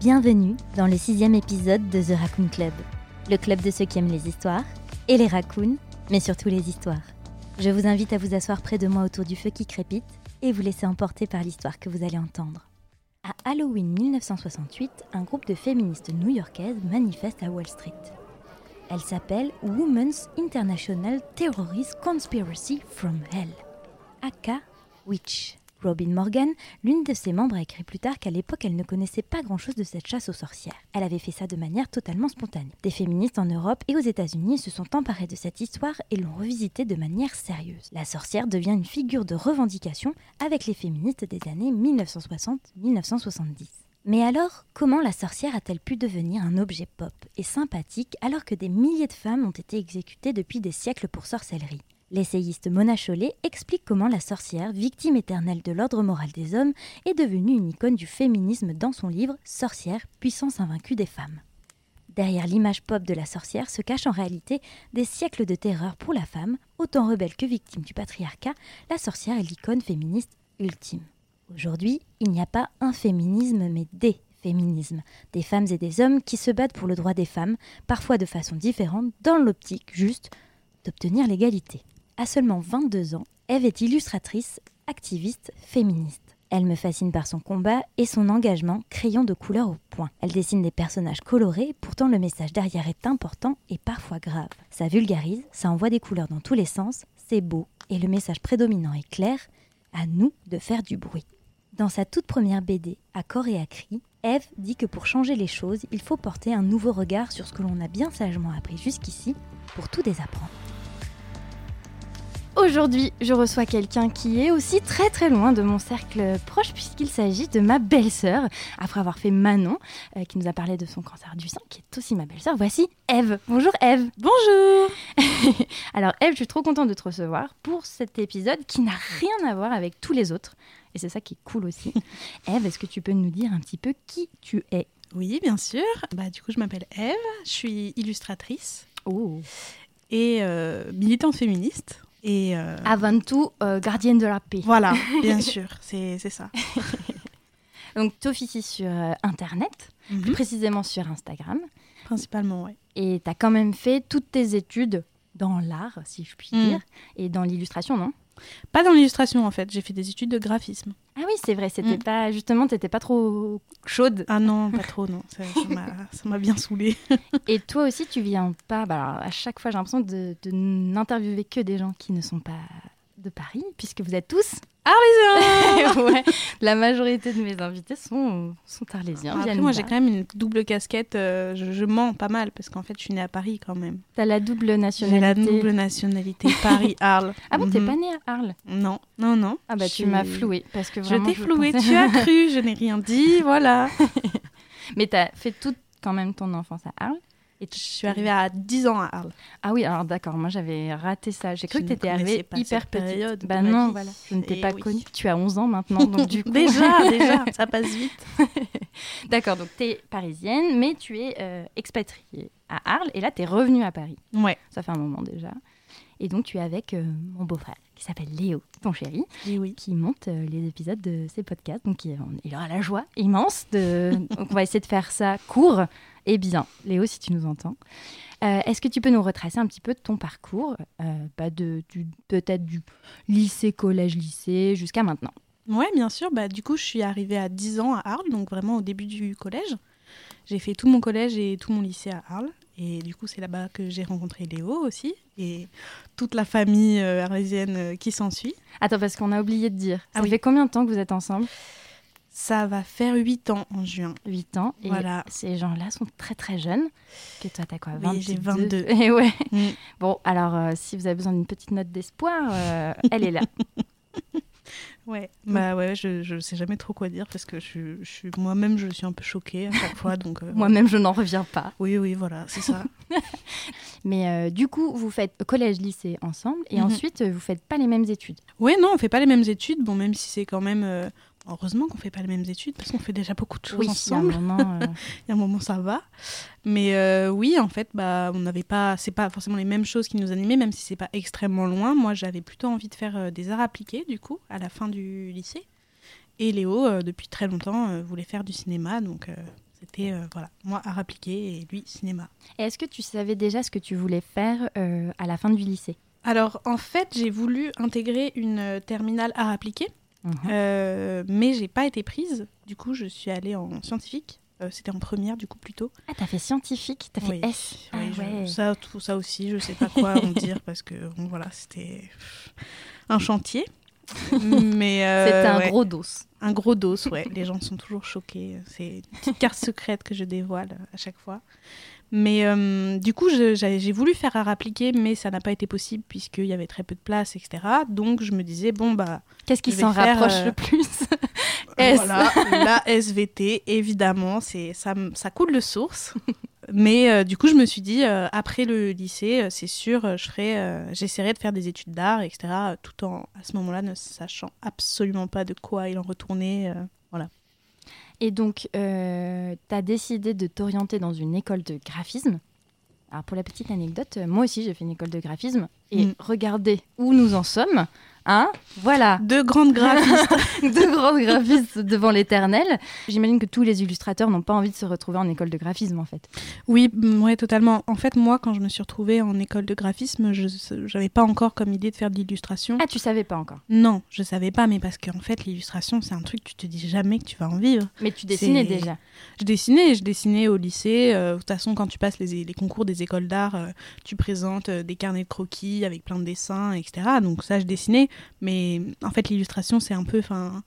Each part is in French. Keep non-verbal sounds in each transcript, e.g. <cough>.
Bienvenue dans le sixième épisode de The Raccoon Club, le club de ceux qui aiment les histoires, et les raccoons, mais surtout les histoires. Je vous invite à vous asseoir près de moi autour du feu qui crépite et vous laisser emporter par l'histoire que vous allez entendre. À Halloween 1968, un groupe de féministes new-yorkaises manifeste à Wall Street. Elle s'appelle Women's International Terrorist Conspiracy from Hell, aka Witch. Robin Morgan, l'une de ses membres, a écrit plus tard qu'à l'époque, elle ne connaissait pas grand-chose de cette chasse aux sorcières. Elle avait fait ça de manière totalement spontanée. Des féministes en Europe et aux États-Unis se sont emparées de cette histoire et l'ont revisitée de manière sérieuse. La sorcière devient une figure de revendication avec les féministes des années 1960-1970. Mais alors, comment la sorcière a-t-elle pu devenir un objet pop et sympathique alors que des milliers de femmes ont été exécutées depuis des siècles pour sorcellerie? L'essayiste Mona Chollet explique comment la sorcière, victime éternelle de l'ordre moral des hommes, est devenue une icône du féminisme dans son livre Sorcière, puissance invaincue des femmes. Derrière l'image pop de la sorcière se cachent en réalité des siècles de terreur pour la femme, autant rebelle que victime du patriarcat, la sorcière est l'icône féministe ultime. Aujourd'hui, il n'y a pas un féminisme, mais des féminismes, des femmes et des hommes qui se battent pour le droit des femmes, parfois de façon différente, dans l'optique juste d'obtenir l'égalité. À seulement 22 ans, Eve est illustratrice, activiste, féministe. Elle me fascine par son combat et son engagement crayon de couleur au point. Elle dessine des personnages colorés, pourtant le message derrière est important et parfois grave. Ça vulgarise, ça envoie des couleurs dans tous les sens, c'est beau et le message prédominant est clair, à nous de faire du bruit. Dans sa toute première BD, À corps et à cri, Eve dit que pour changer les choses, il faut porter un nouveau regard sur ce que l'on a bien sagement appris jusqu'ici pour tout désapprendre. Aujourd'hui, je reçois quelqu'un qui est aussi très très loin de mon cercle proche puisqu'il s'agit de ma belle-sœur. Après avoir fait Manon, euh, qui nous a parlé de son cancer du sein, qui est aussi ma belle-sœur, voici Eve. Bonjour Eve. Bonjour. <laughs> Alors Eve, je suis trop contente de te recevoir pour cet épisode qui n'a rien à voir avec tous les autres. Et c'est ça qui est cool aussi. <laughs> Eve, est-ce que tu peux nous dire un petit peu qui tu es? Oui, bien sûr. Bah, du coup, je m'appelle Eve, je suis illustratrice Oh. et euh, militante féministe. Et euh, Avant tout, euh, gardienne de la paix. voilà, <laughs> bien sûr, c'est ça. <laughs> Donc, tu officies sur euh, Internet, plus Mhm. précisément sur Instagram. Principalement, ouais. Et tu as quand même fait toutes tes études dans l'art, si je puis Mm. dire, et dans l'illustration, non? Pas dans l'illustration, en fait. J'ai fait des études de graphisme. Ah oui, c'est vrai, c'était Mm. pas justement, t'étais pas trop chaude. Ah non, pas <laughs> trop, non. Ça ça m'a- bien saoulée. Et toi aussi, tu viens pas. Bah alors, à chaque fois, j'ai l'impression de, de n'interviewer que des gens qui ne sont pas de Paris, puisque vous êtes tous Arlésiens <laughs> ouais, la majorité de mes invités sont, sont arlésiens. Après, moi, j'ai quand même une double casquette. euh, je, je mens pas mal, parce qu'en fait, je suis née à Paris quand même. T'as la double J'ai nationalité. la double nationalité Paris-Arles. <laughs> Ah bon, t'es Mhm. pas née à Arles? Non, non, non. Ah bah Je tu m'as suis- floué parce que Je vraiment, t'ai floué, pensais- tu as <laughs> cru, je n'ai rien dit, voilà. Mais t'as fait toute quand même ton enfance à Arles? Et Je suis arrivée à 10 ans à Arles. Ah oui, alors d'accord, moi j'avais raté ça. J'ai cru que ne t'étais arrivée hyper petite. période bah non, vie. voilà, je ne t'ai Eh pas oui. connue. Tu as 11 ans maintenant, donc du <laughs> coup. Déjà, <laughs> déjà, ça passe vite. <laughs> D'accord, donc tu es parisienne, mais tu es euh, expatriée à Arles et là tu es revenue à Paris. Ouais. Ça fait un moment déjà. Et donc tu es avec euh, mon beau-frère qui s'appelle Léo, ton chéri, oui. qui monte euh, les épisodes de ces podcasts. Donc il, il aura la joie immense de. donc on va essayer de faire ça court et bien. Léo, si tu nous entends. Euh, Est-ce que tu peux nous retracer un petit peu ton parcours, euh, de, peut-être du lycée, collège, lycée, jusqu'à maintenant? Ouais, bien sûr. Bah, du coup, je suis arrivée à 10 ans à Arles, donc vraiment au début du collège. J'ai fait tout mon collège et tout mon lycée à Arles. Et du coup, c'est là-bas que j'ai rencontré Léo aussi. Et toute la famille euh, arlésienne euh, qui s'ensuit. Attends, parce qu'on a oublié de dire. Ça Ah oui. fait combien de temps que vous êtes ensemble? Ça va faire 8 ans en juin. 8 ans. Et Voilà. ces gens-là sont très très jeunes. Que toi, t'as quoi Oui, j'ai 22. 22. Et ouais. Mm. Bon, alors euh, si vous avez besoin d'une petite note d'espoir, euh, elle est là. <laughs> Ouais, bah ouais, je, je sais jamais trop quoi dire parce que je, je moi-même, je suis un peu choquée à chaque fois. Donc, euh, Moi-même, je n'en reviens pas. oui, oui, voilà, c'est ça. <laughs> Mais euh, du coup, vous faites collège-lycée ensemble et Mhm. ensuite, vous faites pas les mêmes études. Ouais, non, on fait pas les mêmes études. Bon, même si c'est quand même. euh, Heureusement qu'on fait pas les mêmes études parce qu'on fait déjà beaucoup de choses il y a un ensemble. moment, euh, <laughs> Il y a un moment, ça va. Mais euh, oui, en fait, bah, on n'avait pas. C'est pas forcément les mêmes choses qui nous animaient, même si c'est pas extrêmement loin. Moi, j'avais plutôt envie de faire euh, des arts appliqués, du coup, à la fin du lycée. Et Léo, euh, depuis très longtemps, voulait faire du cinéma. Donc, c'était, euh, voilà, moi, arts appliqués et lui, cinéma. Et Est-ce que tu savais déjà ce que tu voulais faire euh, à la fin du lycée? Alors, en fait, j'ai voulu intégrer une euh, terminale arts appliqués. Mhm. Euh, mais j'ai pas été prise. Du coup, je suis allée en scientifique. Euh, C'était en première, du coup, plutôt. Ah, t'as fait scientifique, t'as Oui, fait S. oui, ah je- ouais. ça, tout ça aussi, je sais pas quoi en <laughs> dire parce que bon, voilà, c'était un chantier. <laughs> Mais euh, C'était un ouais, gros dos. un gros dos, ouais. Les gens sont toujours choqués. C'est une petite carte secrète que je dévoile à chaque fois. Mais euh, du coup, j'ai voulu faire art appliqué, mais ça n'a pas été possible puisqu'il y avait très peu de place, etc. Donc je me disais bon bah Qu'est-ce qui s'en faire, rapproche euh, le plus <laughs> S. Voilà, la SVT, évidemment, ça, ça coule de source. <laughs> Mais euh, du coup, je me suis dit, euh, après le lycée, euh, c'est sûr, euh, je ferai, euh, j'essaierai de faire des études d'art, etc. euh, Tout en, à ce moment-là, ne sachant absolument pas de quoi il en retournait. euh. Et donc, euh, tu as décidé de t'orienter dans une école de graphisme. Alors, pour la petite anecdote, euh, moi aussi, j'ai fait une école de graphisme. Et Mm. regardez où nous en sommes. Hein voilà, Deux grandes graphistes. <laughs> deux grands graphistes devant l'éternel. J'imagine que tous les illustrateurs n'ont pas envie de se retrouver en école de graphisme, en fait. oui, mm, ouais, totalement. En fait, moi, quand je me suis retrouvée en école de graphisme, je n'avais pas encore comme idée de faire de l'illustration. Ah, tu savais pas encore. Non, je savais pas, mais parce qu'en fait, l'illustration, c'est un truc, tu te dis jamais que tu vas en vivre. Mais tu dessinais déjà. Je dessinais, je dessinais au lycée. euh, de toute façon, quand tu passes les, les concours des écoles d'art, euh, tu présentes euh, des carnets de croquis avec plein de dessins, etc. Donc ça, je dessinais. Mais en fait, l'illustration, c'est un peu, enfin,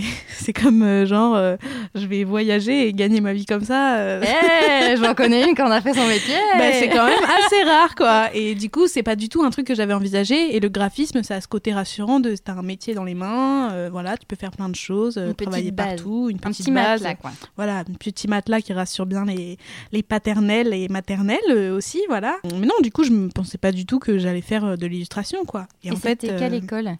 <laughs> c'est comme euh, genre, euh, je vais voyager et gagner ma vie comme ça. euh, Eh, j'en connais une qui en a fait son métier. <laughs> bah, c'est quand même assez rare, quoi. Et du coup, c'est pas du tout un truc que j'avais envisagé. Et le graphisme, ça a ce côté rassurant de t'as un métier dans les mains, euh, voilà, tu peux faire plein de choses, Une travailler base. partout, une Un petite petit base. matelas, quoi. Voilà, un petit matelas qui rassure bien les, les paternels et maternelles aussi, voilà. Mais non, du coup, je ne pensais pas du tout que j'allais faire de l'illustration, quoi. Et, en fait, quelle école?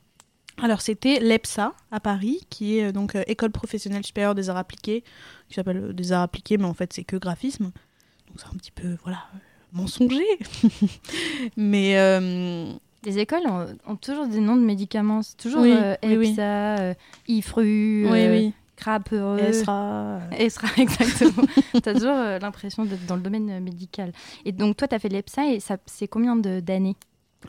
Alors c'était l'EPSA à Paris, qui est euh, donc euh, École professionnelle supérieure des arts appliqués, qui s'appelle euh, des arts appliqués, mais en fait c'est que graphisme. Donc c'est un petit peu, voilà, mensonger. <laughs> mais euh, Les écoles ont, ont toujours des noms de médicaments. C'est toujours Oui, euh, oui, oui. EPSA, euh, Ifru, oui, heureux. Esra. Esra, <laughs> exactement. tu as toujours l'impression d'être dans le domaine médical. Et donc, toi, tu as fait l'EPSA et ça, c'est combien de- d'années?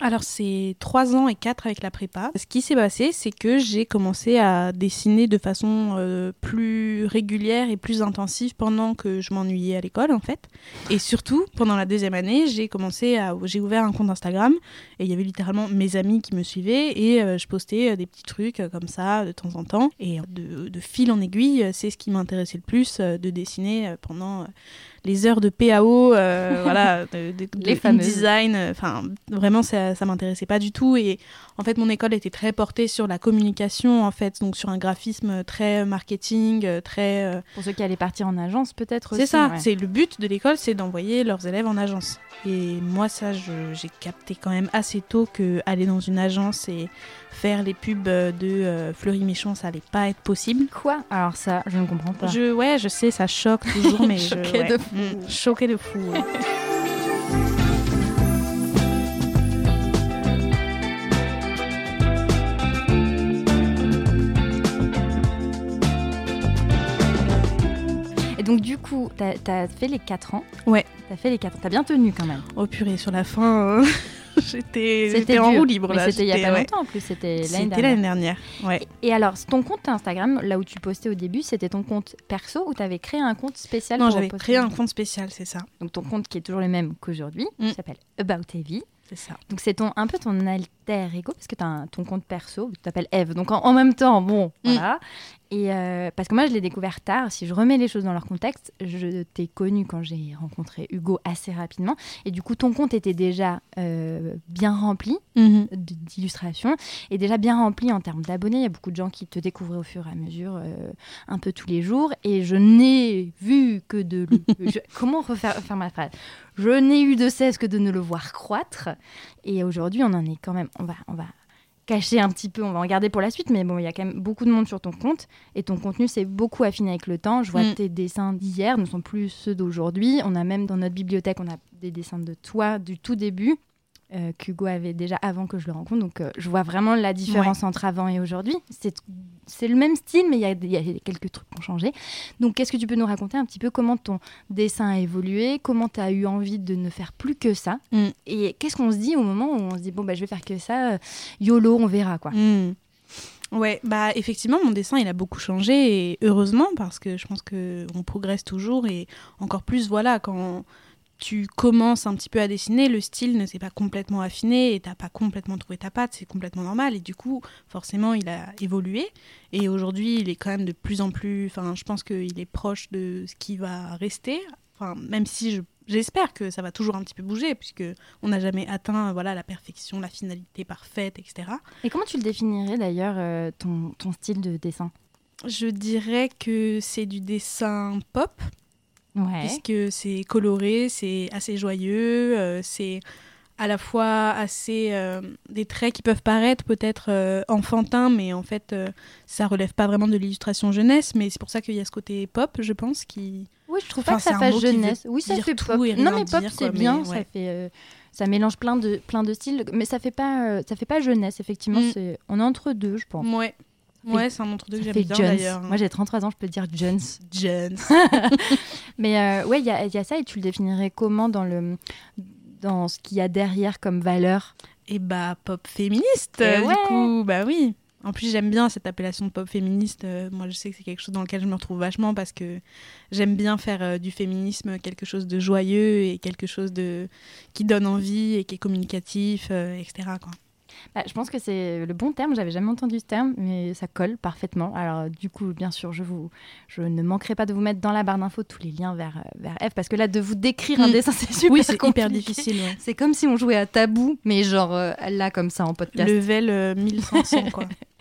Alors, c'est trois ans et quatre avec la prépa. Ce qui s'est passé, c'est que j'ai commencé à dessiner de façon euh, plus régulière et plus intensive pendant que je m'ennuyais à l'école, en fait. Et surtout, pendant la deuxième année, j'ai commencé à, j'ai ouvert un compte Instagram et il y avait littéralement mes amis qui me suivaient et euh, je postais euh, des petits trucs comme ça de temps en temps. Et de, fil en aiguille, c'est ce qui m'intéressait le plus de dessiner pendant les heures de PAO, euh, <laughs> voilà, de, de, de Les fameuses. InDesign. euh, Enfin, vraiment, ça, ça m'intéressait pas du tout. Et en fait, mon école était très portée sur la communication, en fait, donc sur un graphisme très marketing, euh, très. euh, Pour ceux qui allaient partir en agence, peut-être c'est ça. ouais. C'est le but de l'école, c'est d'envoyer leurs élèves en agence. Et moi, ça, j'ai capté quand même assez tôt que aller dans une agence et faire les pubs de Fleury Méchant, ça allait pas être possible. Quoi? Alors, ça, je ne comprends pas. Je, ouais, je sais, ça choque toujours, <laughs> mais je, ouais. Fou. Mm, choqué de fou. ouais. Et donc, du coup, tu as, fait les 4 ans. Ouais. Tu as fait les 4 ans. Tu as bien tenu quand même. Oh purée, sur la fin, euh, <laughs> j'étais en roue libre là. c'était il y a pas ouais. longtemps en plus. C'était l'année dernière. l'année dernière. Ouais. Et alors, ton compte Instagram, là où tu postais au début, c'était ton compte perso ou tu avais créé un compte spécial Non, j'avais créé un compte spécial, c'est ça. Donc ton compte qui est toujours le même qu'aujourd'hui, Mm. qui s'appelle About Evie. C'est ça. Donc c'est ton, un peu ton alter ego, parce que tu as ton compte perso, tu t'appelles Eve. Donc en, en même temps, bon, Mm. voilà. Et euh, parce que moi, je l'ai découvert tard. Si je remets les choses dans leur contexte, je t'ai connu quand j'ai rencontré Hugo assez rapidement. Et du coup, ton compte était déjà euh, bien rempli Mhm. d'illustrations et déjà bien rempli en termes d'abonnés. Il y a beaucoup de gens qui te découvraient au fur et à mesure, euh, un peu tous les jours. Et je n'ai vu que de... le- <laughs> je- comment refaire faire ma phrase? Je n'ai eu de cesse que de ne le voir croître. Et aujourd'hui, on en est quand même... On va, on va cacher un petit peu, on va en garder pour la suite, mais bon, il y a quand même beaucoup de monde sur ton compte et ton contenu s'est beaucoup affiné avec le temps. Je vois Mm. tes dessins d'hier ne sont plus ceux d'aujourd'hui. On a même dans notre bibliothèque, on a des dessins de toi du tout début euh, qu'Hugo avait déjà avant que je le rencontre. Donc, euh, je vois vraiment la différence entre avant et aujourd'hui. C'est c'est le même style, mais il y, y a quelques trucs qui ont changé. Donc, qu'est-ce que tu peux nous raconter un petit peu comment ton dessin a évolué Comment tu as eu envie de ne faire plus que ça Mm. Et qu'est-ce qu'on se dit au moment où on se dit, bon, bah, je vais faire que ça, euh, YOLO, on verra, quoi. Mm. Ouais, bah effectivement, mon dessin il a beaucoup changé et heureusement parce que je pense que on progresse toujours et encore plus voilà quand tu commences un petit peu à dessiner, le style ne s'est pas complètement affiné et t'as pas complètement trouvé ta patte, c'est complètement normal. Et du coup forcément il a évolué. Et aujourd'hui il est quand même de plus en plus, enfin je pense qu'il est proche de ce qui va rester, enfin même si je J'espère que ça va toujours un petit peu bouger puisque on n'a jamais atteint voilà la perfection, la finalité parfaite, etc. Et comment tu le définirais d'ailleurs, euh, ton, ton style de dessin? Je dirais que c'est du dessin pop, Ouais. puisque c'est coloré, c'est assez joyeux, euh, c'est à la fois assez euh, des traits qui peuvent paraître peut-être euh, enfantins, mais en fait ça relève pas vraiment de l'illustration jeunesse, mais c'est pour ça qu'il y a ce côté pop, je pense, qui Oui, je trouve Enfin, pas que ça fasse jeunesse. Oui, ça fait pop. Non, mais pop, c'est bien. Ça fait, ça mélange plein de, plein de styles, mais ça fait pas, ça fait pas jeunesse. Effectivement, Mm. c'est, on est entre deux, je pense. ouais. Ouais, c'est un entre-deux que j'aime bien d'ailleurs. Moi, j'ai 33 ans, je peux dire Jones. Jones. <laughs> Mais euh, ouais, il y a, il y a ça, et tu le définirais comment dans le, dans ce qu'il y a derrière comme valeur? Et bah, pop féministe, Eh euh, ouais. du coup, bah oui. En plus, j'aime bien cette appellation de pop féministe. Euh, moi, je sais que c'est quelque chose dans lequel je me retrouve vachement parce que j'aime bien faire euh, du féminisme quelque chose de joyeux et quelque chose de qui donne envie et qui est communicatif, euh, etc. Quoi. Bah, je pense que c'est le bon terme. J'avais jamais entendu ce terme, mais ça colle parfaitement. Alors, du coup, bien sûr, je vous, je ne manquerai pas de vous mettre dans la barre d'infos tous les liens vers euh, vers F, parce que là, de vous décrire un Mm. dessin, <laughs> c'est super oui, c'est hyper difficile. ouais. C'est comme si on jouait à tabou, mais genre euh, là, comme ça, en podcast. Level euh, 1500, quoi. <laughs>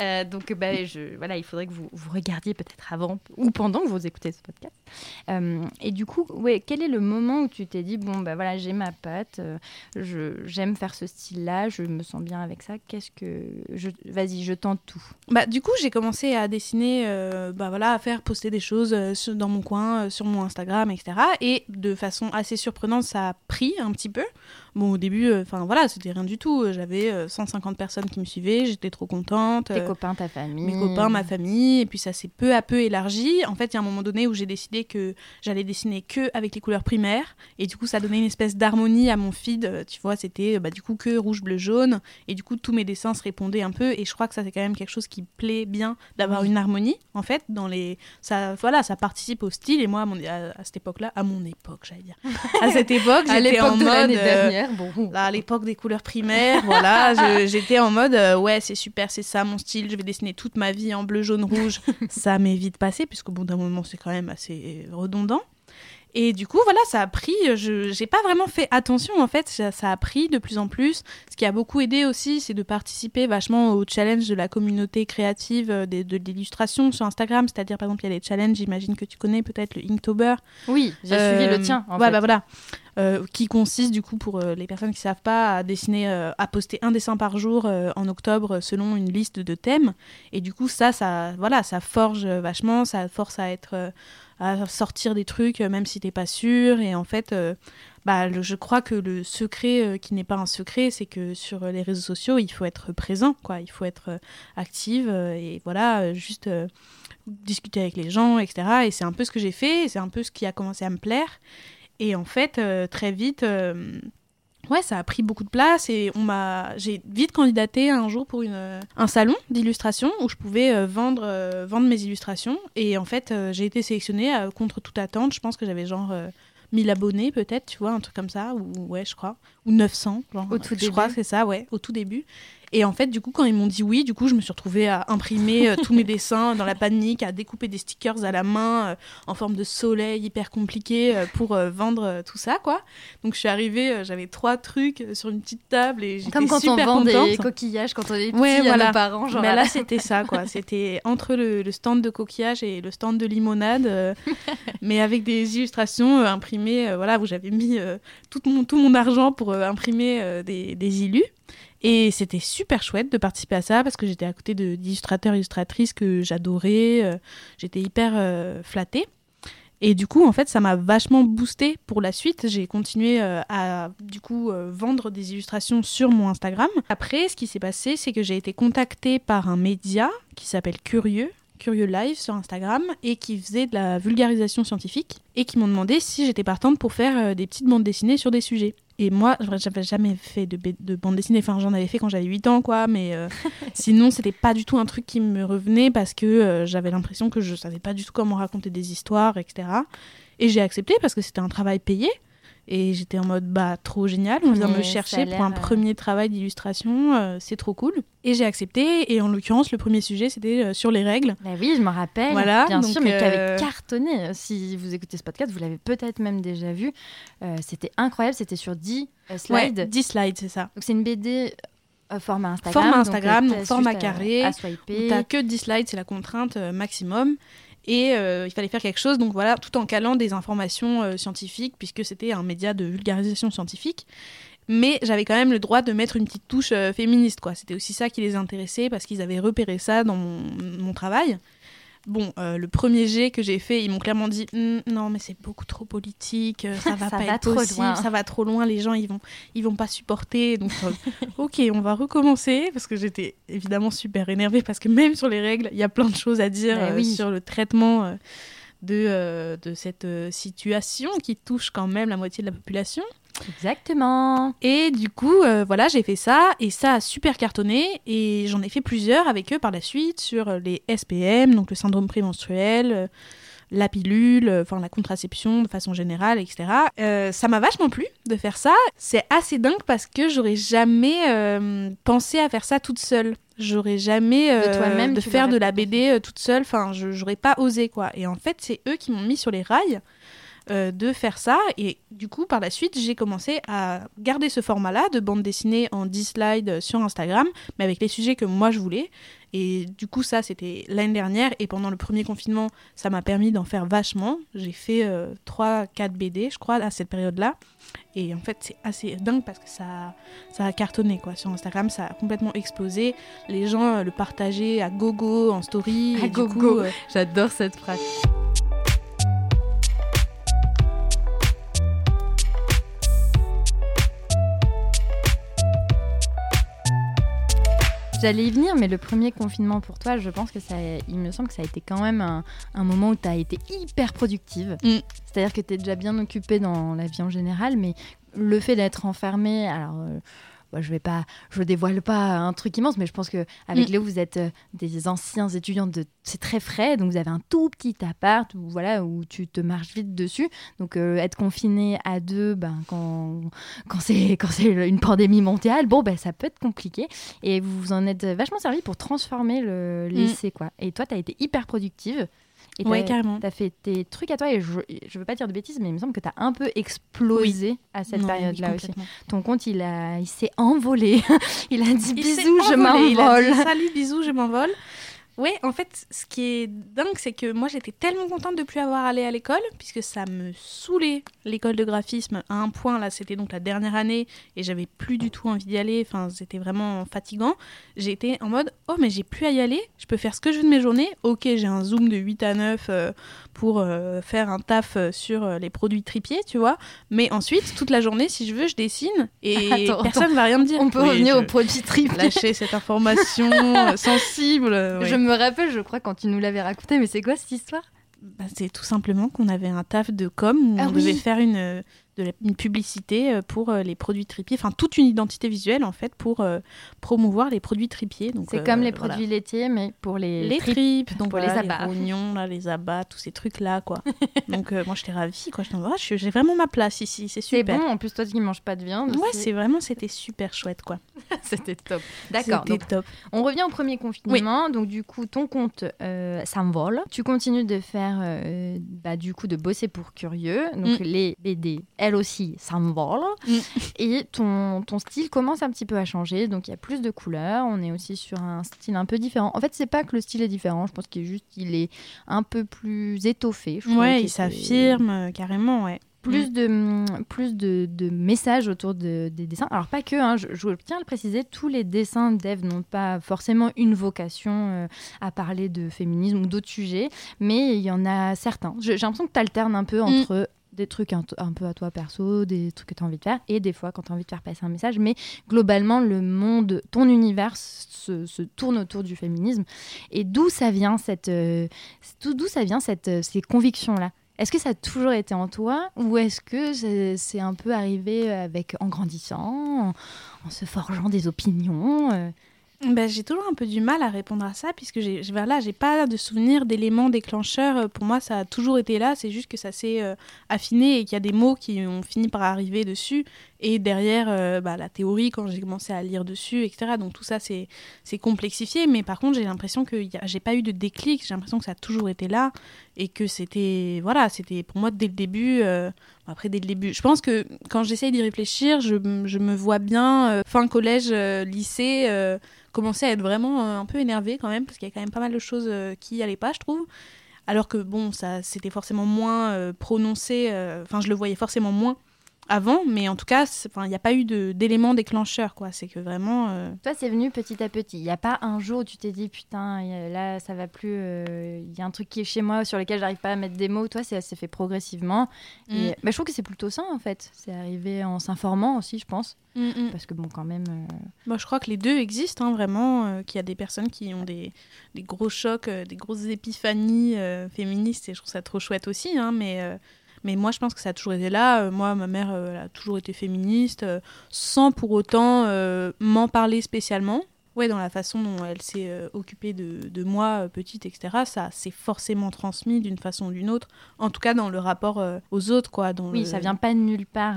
Euh, donc, bah, je, voilà, il faudrait que vous, vous regardiez peut-être avant ou pendant que vous écoutez ce podcast. Euh, et du coup, ouais, quel est le moment où tu t'es dit, bon, bah voilà, j'ai ma patte, euh, j'aime faire ce style-là, je me sens bien avec ça, qu'est-ce que. Vas-y, je tente tout. Bah, du coup, j'ai commencé à dessiner, bah voilà, à faire poster des choses dans mon coin, sur mon Instagram, etc. Et de façon assez surprenante, ça a pris un petit peu. Bon, au début, enfin voilà, c'était rien du tout. J'avais euh, 150 personnes qui me suivaient, j'étais trop contente. Tes euh, copains, ta famille. mes copains, ma famille, et puis ça s'est peu à peu élargi. En fait, il y a un moment donné où j'ai décidé que j'allais dessiner que avec les couleurs primaires, et du coup, ça donnait une espèce d'harmonie à mon feed. Euh, Tu vois, c'était euh, bah, du coup que rouge, bleu, jaune, et du coup, tous mes dessins se répondaient un peu. Et je crois que ça c'est quand même quelque chose qui plaît bien d'avoir Oui. une harmonie, en fait, dans les. Ça, voilà, ça participe au style. Et moi, à, mon- à- à cette époque-là, à mon époque, j'allais dire, <laughs> à cette époque, j'étais en l'époque de euh, bon. <laughs> Là, à l'époque des couleurs primaires, voilà, j'étais en mode euh, ouais, c'est super, c'est ça mon style, je vais dessiner toute ma vie en bleu, jaune, rouge. <laughs> ça m'est vite passé, puisqu'au bout d'un moment, c'est quand même assez redondant. Et du coup, voilà, ça a pris, je j'ai pas vraiment fait attention en fait, ça, ça a pris de plus en plus. Ce qui a beaucoup aidé aussi, c'est de participer vachement au challenge de la communauté créative euh, de, l'illustration sur Instagram. C'est-à-dire, par exemple, il y a les challenges, j'imagine que tu connais peut-être le Inktober. Oui, j'ai Euh, suivi le tien. En ouais, fait. bah voilà. Euh, qui consiste du coup pour les personnes qui savent pas à dessiner, à poster un dessin par jour en octobre selon une liste de thèmes. Et du coup ça, ça, voilà, ça forge vachement, ça force à être, à sortir des trucs euh, même si t'es pas sûr. Et en fait, euh, bah, je crois que le secret euh, qui n'est pas un secret, c'est que sur les réseaux sociaux, il faut être présent, quoi. Il faut être active et voilà, juste discuter avec les gens, etc. Et c'est un peu ce que j'ai fait, c'est un peu ce qui a commencé à me plaire. Et en fait, très vite, ouais, ça a pris beaucoup de place et on m'a, j'ai vite candidaté un jour pour une, un salon d'illustration où je pouvais euh, vendre, euh, vendre mes illustrations. Et en fait, euh, j'ai été sélectionnée euh, contre toute attente. Je pense que j'avais genre euh, 1000 abonnés peut-être, tu vois, un truc comme ça, ou ouais, je crois, ou 900, genre, Au tout je crois début. que c'est ça, ouais, au tout début. Et en fait, du coup, quand ils m'ont dit oui, du coup, je me suis retrouvée à imprimer euh, tous mes dessins dans la panique, à découper des stickers à la main euh, en forme de soleil hyper compliqué euh, pour vendre tout ça, quoi. Donc, je suis arrivée, j'avais trois trucs sur une petite table et j'étais Comme quand on super vend contente. des coquillages quand on est petit Ouais, à voilà. nos parents. Genre, Mais à là, c'était ça, quoi. <laughs> C'était entre le, le stand de coquillage et le stand de limonade, euh, <laughs> mais avec des illustrations euh, imprimées, euh, voilà, où j'avais mis tout, mon, tout mon argent pour imprimer des, des illus. Et c'était super chouette de participer à ça parce que j'étais à côté d'illustrateurs, illustratrices que j'adorais. euh, j'étais hyper euh, flattée. Et du coup, en fait, ça m'a vachement boosté pour la suite. J'ai continué euh, à, du coup, vendre des illustrations sur mon Instagram. Après, ce qui s'est passé, c'est que j'ai été contactée par un média qui s'appelle Curieux, Curieux Live sur Instagram, et qui faisait de la vulgarisation scientifique, et qui m'ont demandé si j'étais partante pour faire euh, des petites bandes dessinées sur des sujets. Et moi, j'avais jamais fait de, de bande dessinée, enfin j'en avais fait quand j'avais 8 ans, quoi, mais euh, <laughs> sinon c'était pas du tout un truc qui me revenait parce que euh, j'avais l'impression que je savais pas du tout comment raconter des histoires, etc. Et j'ai accepté parce que c'était un travail payé. Et j'étais en mode, bah, trop génial, on vient Mais me chercher pour un euh, premier travail d'illustration, euh, c'est trop cool. Et j'ai accepté, et en l'occurrence, le premier sujet, c'était euh, sur les règles. Bah oui, je me rappelle. Voilà, bien donc, sûr, mais qui avait euh, cartonné. Si vous écoutez ce podcast, vous l'avez peut-être même déjà vu. Euh, c'était incroyable. C'était sur 10 euh, slides. Ouais, 10 slides, c'est ça. Donc c'est une BD euh, format Instagram. Format donc, Instagram, euh, donc t'as format à- carré, À swiper. T'as que 10 slides, c'est la contrainte euh, maximum. Et euh, il fallait faire quelque chose, donc voilà, tout en calant des informations euh, scientifiques, puisque c'était un média de vulgarisation scientifique. Mais j'avais quand même le droit de mettre une petite touche euh, féministe, quoi. C'était aussi ça qui les intéressait, parce qu'ils avaient repéré ça dans mon, mon travail. Bon, euh, le premier jet que j'ai fait, ils m'ont clairement dit Hum, non, mais c'est beaucoup trop politique, euh, ça <laughs> va Ça pas va être trop possible, loin. ça va trop loin, les gens ils vont, ils vont pas supporter. Donc, euh, <laughs> ok, on va recommencer parce que j'étais évidemment super énervée parce que même sur les règles, il y a plein de choses à dire Bah euh, oui. sur le traitement euh, de, de cette situation qui touche quand même la moitié de la population. Exactement. Et du coup, euh, voilà, j'ai fait ça et ça a super cartonné et j'en ai fait plusieurs avec eux par la suite sur euh, les SPM, donc le syndrome prémenstruel, euh, la pilule, enfin la contraception de façon générale, etc. Euh, ça m'a vachement plu de faire ça. C'est assez dingue parce que j'aurais jamais pensé à faire ça toute seule. J'aurais jamais euh, toi-même, de faire de la BD toute seule. Enfin, j'aurais pas osé quoi. Et en fait, c'est eux qui m'ont mis sur les rails euh, de faire ça. Et du coup, par la suite, j'ai commencé à garder ce format-là de bande dessinée en 10 slides euh, sur Instagram, mais avec les sujets que moi je voulais. Et du coup, ça, c'était l'année dernière. Et pendant le premier confinement, ça m'a permis d'en faire vachement. J'ai fait 3-4 BD, je crois, à cette période-là. Et en fait, c'est assez dingue parce que ça, ça a cartonné quoi. Sur Instagram, ça a complètement explosé. Les gens euh, le partageaient à gogo en story. À et du gogo. coup, euh, J'adore cette phrase. J'allais y venir, mais le premier confinement pour toi, je pense que ça, il me semble que ça a été quand même un, un moment où tu as été hyper productive. Mm. C'est-à-dire que tu es déjà bien occupée dans la vie en général, mais le fait d'être enfermée, alors euh, bah, je vais pas, je dévoile pas un truc immense, mais je pense que avec Mm. Léo, vous êtes euh, des anciens étudiants de, c'est très frais, donc vous avez un tout petit appart où voilà où tu te marches vite dessus. Donc euh, être confiné à deux, ben quand quand c'est <laughs> quand c'est une pandémie mondiale, bon ben ça peut être compliqué. Et vous vous en êtes vachement servi pour transformer le lycée quoi. Et toi, tu as été hyper productive. Et ouais, carrément. T'as fait tes trucs à toi et je, je veux pas dire de bêtises, mais il me semble que t'as un peu explosé à cette oui, période-là aussi. Ton compte, il a, il s'est envolé. <laughs> il a dit Il bisous, je m'envole. Salut, bisous, je m'envole. Ouais, en fait, ce qui est dingue, c'est que moi, j'étais tellement contente de plus avoir à aller à l'école, puisque ça me saoulait l'école de graphisme à un point. Là, c'était donc la dernière année et j'avais plus du tout envie d'y aller. Enfin, c'était vraiment fatigant. J'étais en mode, oh, mais j'ai plus à y aller. Je peux faire ce que je veux de mes journées. Ok, j'ai un zoom de 8 à 9 euh, pour euh, faire un taf euh, sur euh, les produits tripiers, tu vois. Mais ensuite, toute la journée, si je veux, je dessine et <laughs> Attends, personne va rien me dire. On peut Oui, revenir je- au produit trip. lâcher cette information <laughs> sensible. Je me rappelle, je crois, quand tu nous l'avais raconté, mais c'est quoi cette histoire? Bah, c'est tout simplement qu'on avait un taf de com où Ah on oui. devait faire une euh, de la- une publicité euh, pour euh, les produits tripiers, enfin toute une identité visuelle en fait pour euh, promouvoir les produits tripiers. Donc, C'est comme les voilà. produits laitiers, mais pour les, Les tripes. tripes, donc pour voilà, les les, abats. rognons, là, les abats, tous ces trucs-là, quoi. <laughs> donc moi, j'étais ravie, quoi. Je Ah, je- j'ai vraiment ma place ici, c'est C'est super. bon, en plus toi qui manges pas de viande. Ouais, c'est vraiment, c'était super chouette, quoi. <laughs> c'était top. D'accord. Top. On revient au premier confinement. Donc, du coup, ton compte euh, s'envole. Tu continues de faire, euh, bah, du coup, de bosser pour Curieux. Donc, Mm. les BD, elles aussi, s'envolent. Mm. Et ton, ton style commence un petit peu à changer. Donc, il y a plus de couleurs. On est aussi sur un style un peu différent. En fait, c'est pas que le style est différent. Je pense qu'il est juste qu'il est un peu plus étoffé. Je Ouais, il s'affirme euh, carrément, ouais. plus de mm, plus de, de messages autour de- des dessins. Alors pas que, hein, je, je tiens à le préciser, tous les dessins d'Eve n'ont pas forcément une vocation euh, à parler de féminisme ou d'autres sujets, mais il y en a certains. J'ai l'impression que tu alternes un peu entre des trucs un, peu à toi perso, des trucs que tu as envie de faire, et des fois quand tu as envie de faire passer un message, mais globalement le monde, ton univers se, tourne autour du féminisme. Et d'où ça vient cette, euh, d'où ça vient cette, euh, ces convictions-là? Est-ce que ça a toujours été en toi ou est-ce que c'est un peu arrivé avec en grandissant, en, en se forgeant des opinions euh? Ben, j'ai toujours un peu du mal à répondre à ça, puisque j'ai vers là, j'ai pas de souvenir d'éléments déclencheurs. Euh, Pour moi, ça a toujours été là, c'est juste que ça s'est euh, affiné et qu'il y a des mots qui ont fini par arriver dessus. Et derrière, euh, bah, la théorie, quand j'ai commencé à lire dessus, etc. Donc tout ça, c'est complexifié. Mais par contre, j'ai l'impression que a- j'ai pas eu de déclic, j'ai l'impression que ça a toujours été là et que c'était, voilà, c'était pour moi dès le début. euh, après, dès le début, je pense que quand j'essaye d'y réfléchir, je, je me vois bien euh, fin collège, lycée, commencer à être vraiment un peu énervée quand même, parce qu'il y a quand même pas mal de choses qui allaient pas, je trouve. Alors que bon, ça c'était forcément moins prononcé, enfin je le voyais forcément moins avant, mais en tout cas, il n'y a pas eu d'élément déclencheur, quoi. C'est que vraiment. euh, Toi, c'est venu petit à petit. Il n'y a pas un jour où tu t'es dit putain, a- là, ça va plus. euh, Il y a un truc qui est chez moi sur lequel j'arrive pas à mettre des mots. Toi, c'est- ça s'est fait progressivement. Et Mm. bah, je trouve que c'est plutôt ça en fait. C'est arrivé en s'informant aussi, je pense, mm, mm. parce que bon, quand même. euh, Moi, je crois que les deux existent, hein, vraiment. qu'il y a des personnes qui ont des, des gros chocs, des grosses épiphanies féministes, et je trouve ça trop chouette aussi. hein, mais, mais moi, je pense que ça a toujours été là. Euh, moi, ma mère, euh, a toujours été féministe, euh, sans pour autant m'en parler spécialement. Ouais, dans la façon dont elle s'est euh, occupée de, de moi, euh, petite, etc., ça s'est forcément transmis d'une façon ou d'une autre. En tout cas, dans le rapport euh, aux autres, quoi. Dans Oui, le- ça vient pas de nulle part.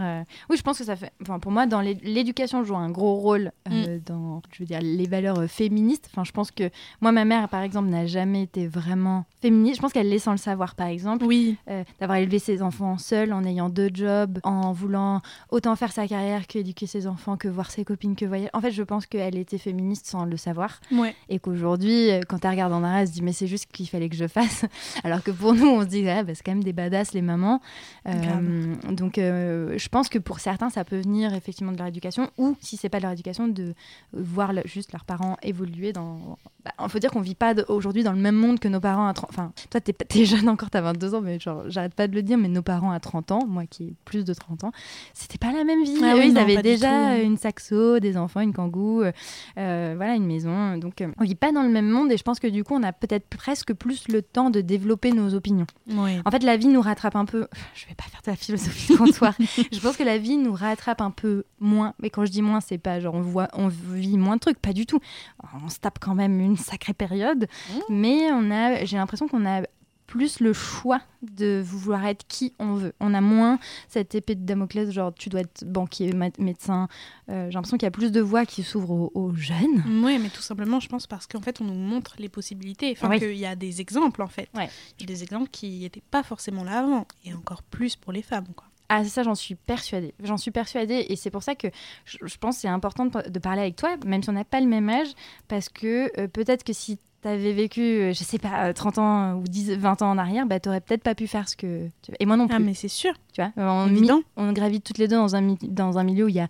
Oui, je pense que ça fait. Enfin, pour moi, dans l'é- l'éducation joue un gros rôle euh, dans, je veux dire, les valeurs féministes. Enfin, je pense que moi, ma mère, par exemple, n'a jamais été vraiment féministe. Je pense qu'elle l'est sans le savoir, par exemple. Oui, d'avoir élevé ses enfants seule, en ayant deux jobs, en voulant autant faire sa carrière que éduquer ses enfants, que voir ses copines, que voyager. En fait, je pense qu'elle était féministe sans le savoir. ouais. Et qu'aujourd'hui, euh, quand elle regarde en arrière, elle se dit mais c'est juste qu'il fallait que je fasse. <laughs> Alors que pour nous, on se dit ah, bah, c'est quand même des badass les mamans. Euh, donc euh, je pense que pour certains, ça peut venir effectivement de leur éducation ou si c'est pas de leur éducation, de voir le- juste leurs parents évoluer dans. Il faut dire qu'on vit pas aujourd'hui dans le même monde que nos parents à 30 Enfin, toi, t'es <laughs> t'es jeune encore, t'as 22 ans, mais genre, j'arrête pas de le dire, mais nos parents à 30 ans, moi qui ai plus de 30 ans, c'était pas la même vie. Ah Eux, oui, ils non, avaient déjà une saxo, des enfants, une kangou, euh, euh, voilà, une maison. Donc, euh, on vit pas dans le même monde et je pense que du coup, on a peut-être presque plus le temps de développer nos opinions. ouais. En fait, la vie nous rattrape un peu. <laughs> Je vais pas faire de la philosophie de comptoir. <laughs> je pense que la vie nous rattrape un peu moins. Mais quand je dis moins, c'est pas genre on voit, on vit moins de trucs, pas du tout. On se tape quand même une sacrée période, mais on a, j'ai l'impression qu'on a plus le choix de vouloir être qui on veut. On a moins cette épée de Damoclès, genre tu dois être banquier, médecin. Euh, j'ai l'impression qu'il y a plus de voies qui s'ouvrent aux, aux jeunes. Oui, mais tout simplement, je pense, parce qu'en fait, on nous montre les possibilités. Enfin, Oui. qu'il y a des exemples, en fait. Ouais. Des exemples qui n'étaient pas forcément là avant. Et encore plus pour les femmes, quoi. Ah, ça, j'en suis persuadée. J'en suis persuadée. Et c'est pour ça que je, je pense que c'est important de, de parler avec toi, même si on n'a pas le même âge, parce que euh, peut-être que si tu avais vécu, euh, je sais pas, euh, 30 ans ou 10, 20 ans en arrière, bah, tu n'aurais peut-être pas pu faire ce que. tu Et moi non plus. Ah, mais c'est sûr. Tu vois, on, on gravite toutes les deux dans un, dans un milieu où il y a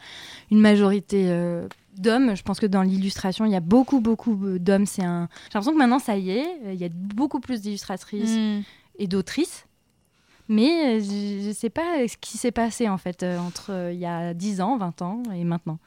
une majorité euh, d'hommes. Je pense que dans l'illustration, il y a beaucoup, beaucoup euh, d'hommes. C'est un... J'ai l'impression que maintenant, ça y est, euh, il y a beaucoup plus d'illustratrices Mm. et d'autrices. Mais euh, je ne sais pas ce qui s'est passé en fait euh, entre euh, il y a 10 ans, 20 ans et maintenant.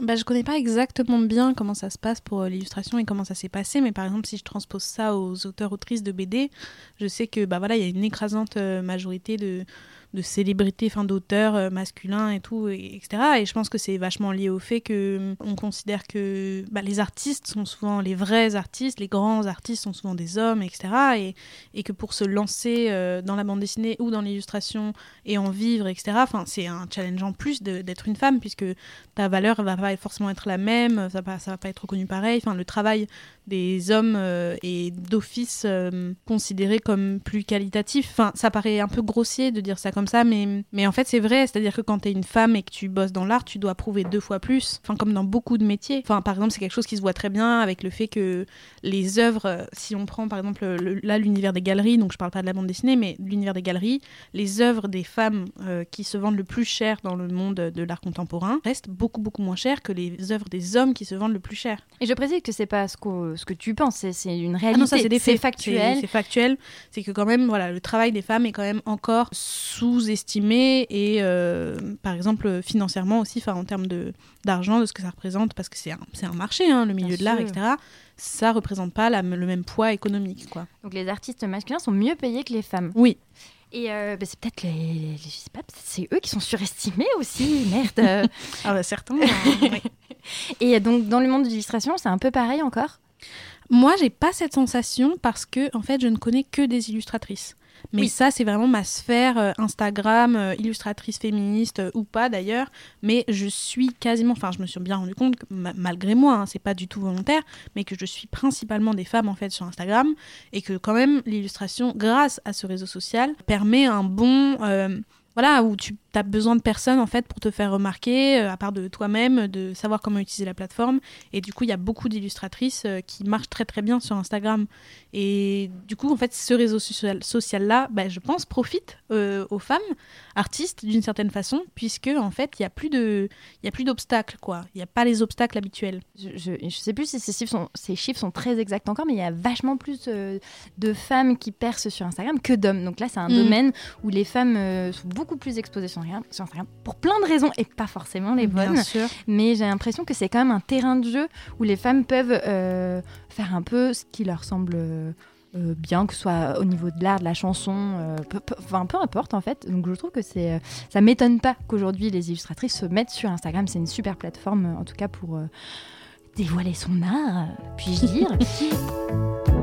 Bah, je connais pas exactement bien comment ça se passe pour l'illustration et comment ça s'est passé, mais par exemple, si je transpose ça aux auteurs-autrices de BD, je sais que bah voilà, il y a une écrasante majorité de, de célébrités, enfin d'auteurs euh, masculins et tout, et- etc. Et je pense que c'est vachement lié au fait que euh, on considère que bah, les artistes sont souvent les vrais artistes, les grands artistes sont souvent des hommes, etc. Et, que pour se lancer euh, dans la bande dessinée ou dans l'illustration et en vivre, etc. C'est un challenge en plus d'être une femme puisque ta valeur va pas forcément être la même, ça va, va pas être reconnu pareil. Le travail des hommes est d'office considéré comme plus qualitatif. Ça paraît un peu grossier de dire ça ça, mais, mais en fait, c'est vrai. C'est-à-dire que quand tu es une femme et que tu bosses dans l'art, tu dois prouver deux fois plus. Enfin, comme dans beaucoup de métiers. Enfin, par exemple, c'est quelque chose qui se voit très bien avec le fait que les œuvres, euh, si on prend par exemple le- là l'univers des galeries, donc je parle pas de la bande dessinée, mais l'univers des galeries, les œuvres des femmes euh, qui se vendent le plus cher dans le monde de l'art contemporain restent beaucoup beaucoup moins chères que les œuvres des hommes qui se vendent le plus cher. Et je précise que c'est pas ce que, ce que tu penses, c'est- une Ah réalité. non, ça c'est des faits. C'est factuel. C'est que quand même, voilà, le travail des femmes est quand même encore sous-estimé et, euh, par exemple, financièrement aussi, en termes d'argent, de ce que ça représente, parce que c'est un, un marché, hein, le milieu Bien de l'art, etc. Ça représente pas la- le même poids économique, quoi. Donc les artistes masculins sont mieux payés que les femmes. Oui. Et euh, bah, c'est peut-être les, les- je sais pas, c'est eux qui sont surestimés aussi, <laughs> merde. Ah bah certains. hein, oui. <laughs> Et donc dans le monde de l'illustration, c'est un peu pareil encore? Moi, j'ai pas cette sensation parce que, en fait, je ne connais que des illustratrices. Mais Oui. ça, c'est vraiment ma sphère euh, Instagram, euh, illustratrice féministe euh, ou pas d'ailleurs. Mais je suis quasiment, enfin, je me suis bien rendu compte, que, malgré moi, hein, c'est pas du tout volontaire, mais que je suis principalement des femmes en fait sur Instagram et que quand même l'illustration, grâce à ce réseau social, permet un bon, voilà, où tu as besoin de personnes en fait pour te faire remarquer, euh, à part de toi-même, de savoir comment utiliser la plateforme. Et du coup, il y a beaucoup d'illustratrices euh, qui marchent très très bien sur Instagram. Et du coup, en fait, ce réseau social, social-là, bah, je pense, profite euh, aux femmes artistes d'une certaine façon, puisque en fait, il n'y a plus de, il y a plus d'obstacles, quoi. Il n'y a pas les obstacles habituels. Je, je sais plus si ces chiffres, sont, ces chiffres sont très exacts encore, mais il y a vachement plus de femmes qui percent sur Instagram que d'hommes. Donc là, c'est un Mm. domaine où les femmes sont beaucoup plus exposées sur Instagram, pour plein de raisons et pas forcément les bonnes. Bien sûr. Mais j'ai l'impression que c'est quand même un terrain de jeu où les femmes peuvent euh, faire un peu ce qui leur semble euh, euh, bien, que ce soit au niveau de l'art, de la chanson, euh, peu, peu- enfin peu importe en fait. Donc je trouve que c'est, euh, ça m'étonne pas qu'aujourd'hui les illustratrices se mettent sur Instagram. C'est une super plateforme, en tout cas pour dévoiler son art, puis-je dire. <laughs>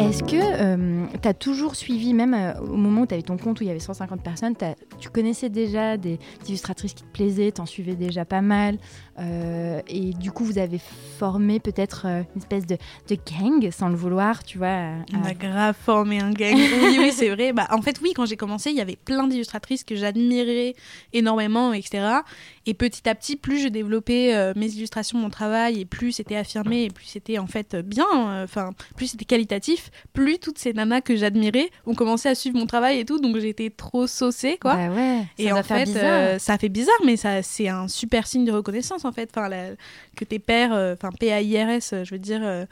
Est-ce que tu as toujours suivi, même euh, au moment où tu avais ton compte où il y avait 150 personnes, tu connaissais déjà des illustratrices qui te plaisaient, tu en suivais déjà pas mal, euh, et du coup vous avez formé peut-être euh, une espèce de, de gang sans le vouloir, tu vois. à- On a grave formé un gang. <laughs> Oui, oui, c'est vrai. Bah, en fait, oui, quand j'ai commencé, il y avait plein d'illustratrices que j'admirais énormément, etc. Et petit à petit, plus je développais euh, mes illustrations, mon travail, et plus c'était affirmé, et plus c'était en fait bien, euh, enfin, plus c'était qualitatif, plus toutes ces nanas que j'admirais ont commencé à suivre mon travail et tout, donc j'étais trop saucée, quoi. Bah ouais, ça Et en fait, bizarre. euh, ça fait bizarre, mais ça, c'est un super signe de reconnaissance en fait. Enfin, que tes pairs, euh, enfin PAIRS, euh, je veux dire, euh,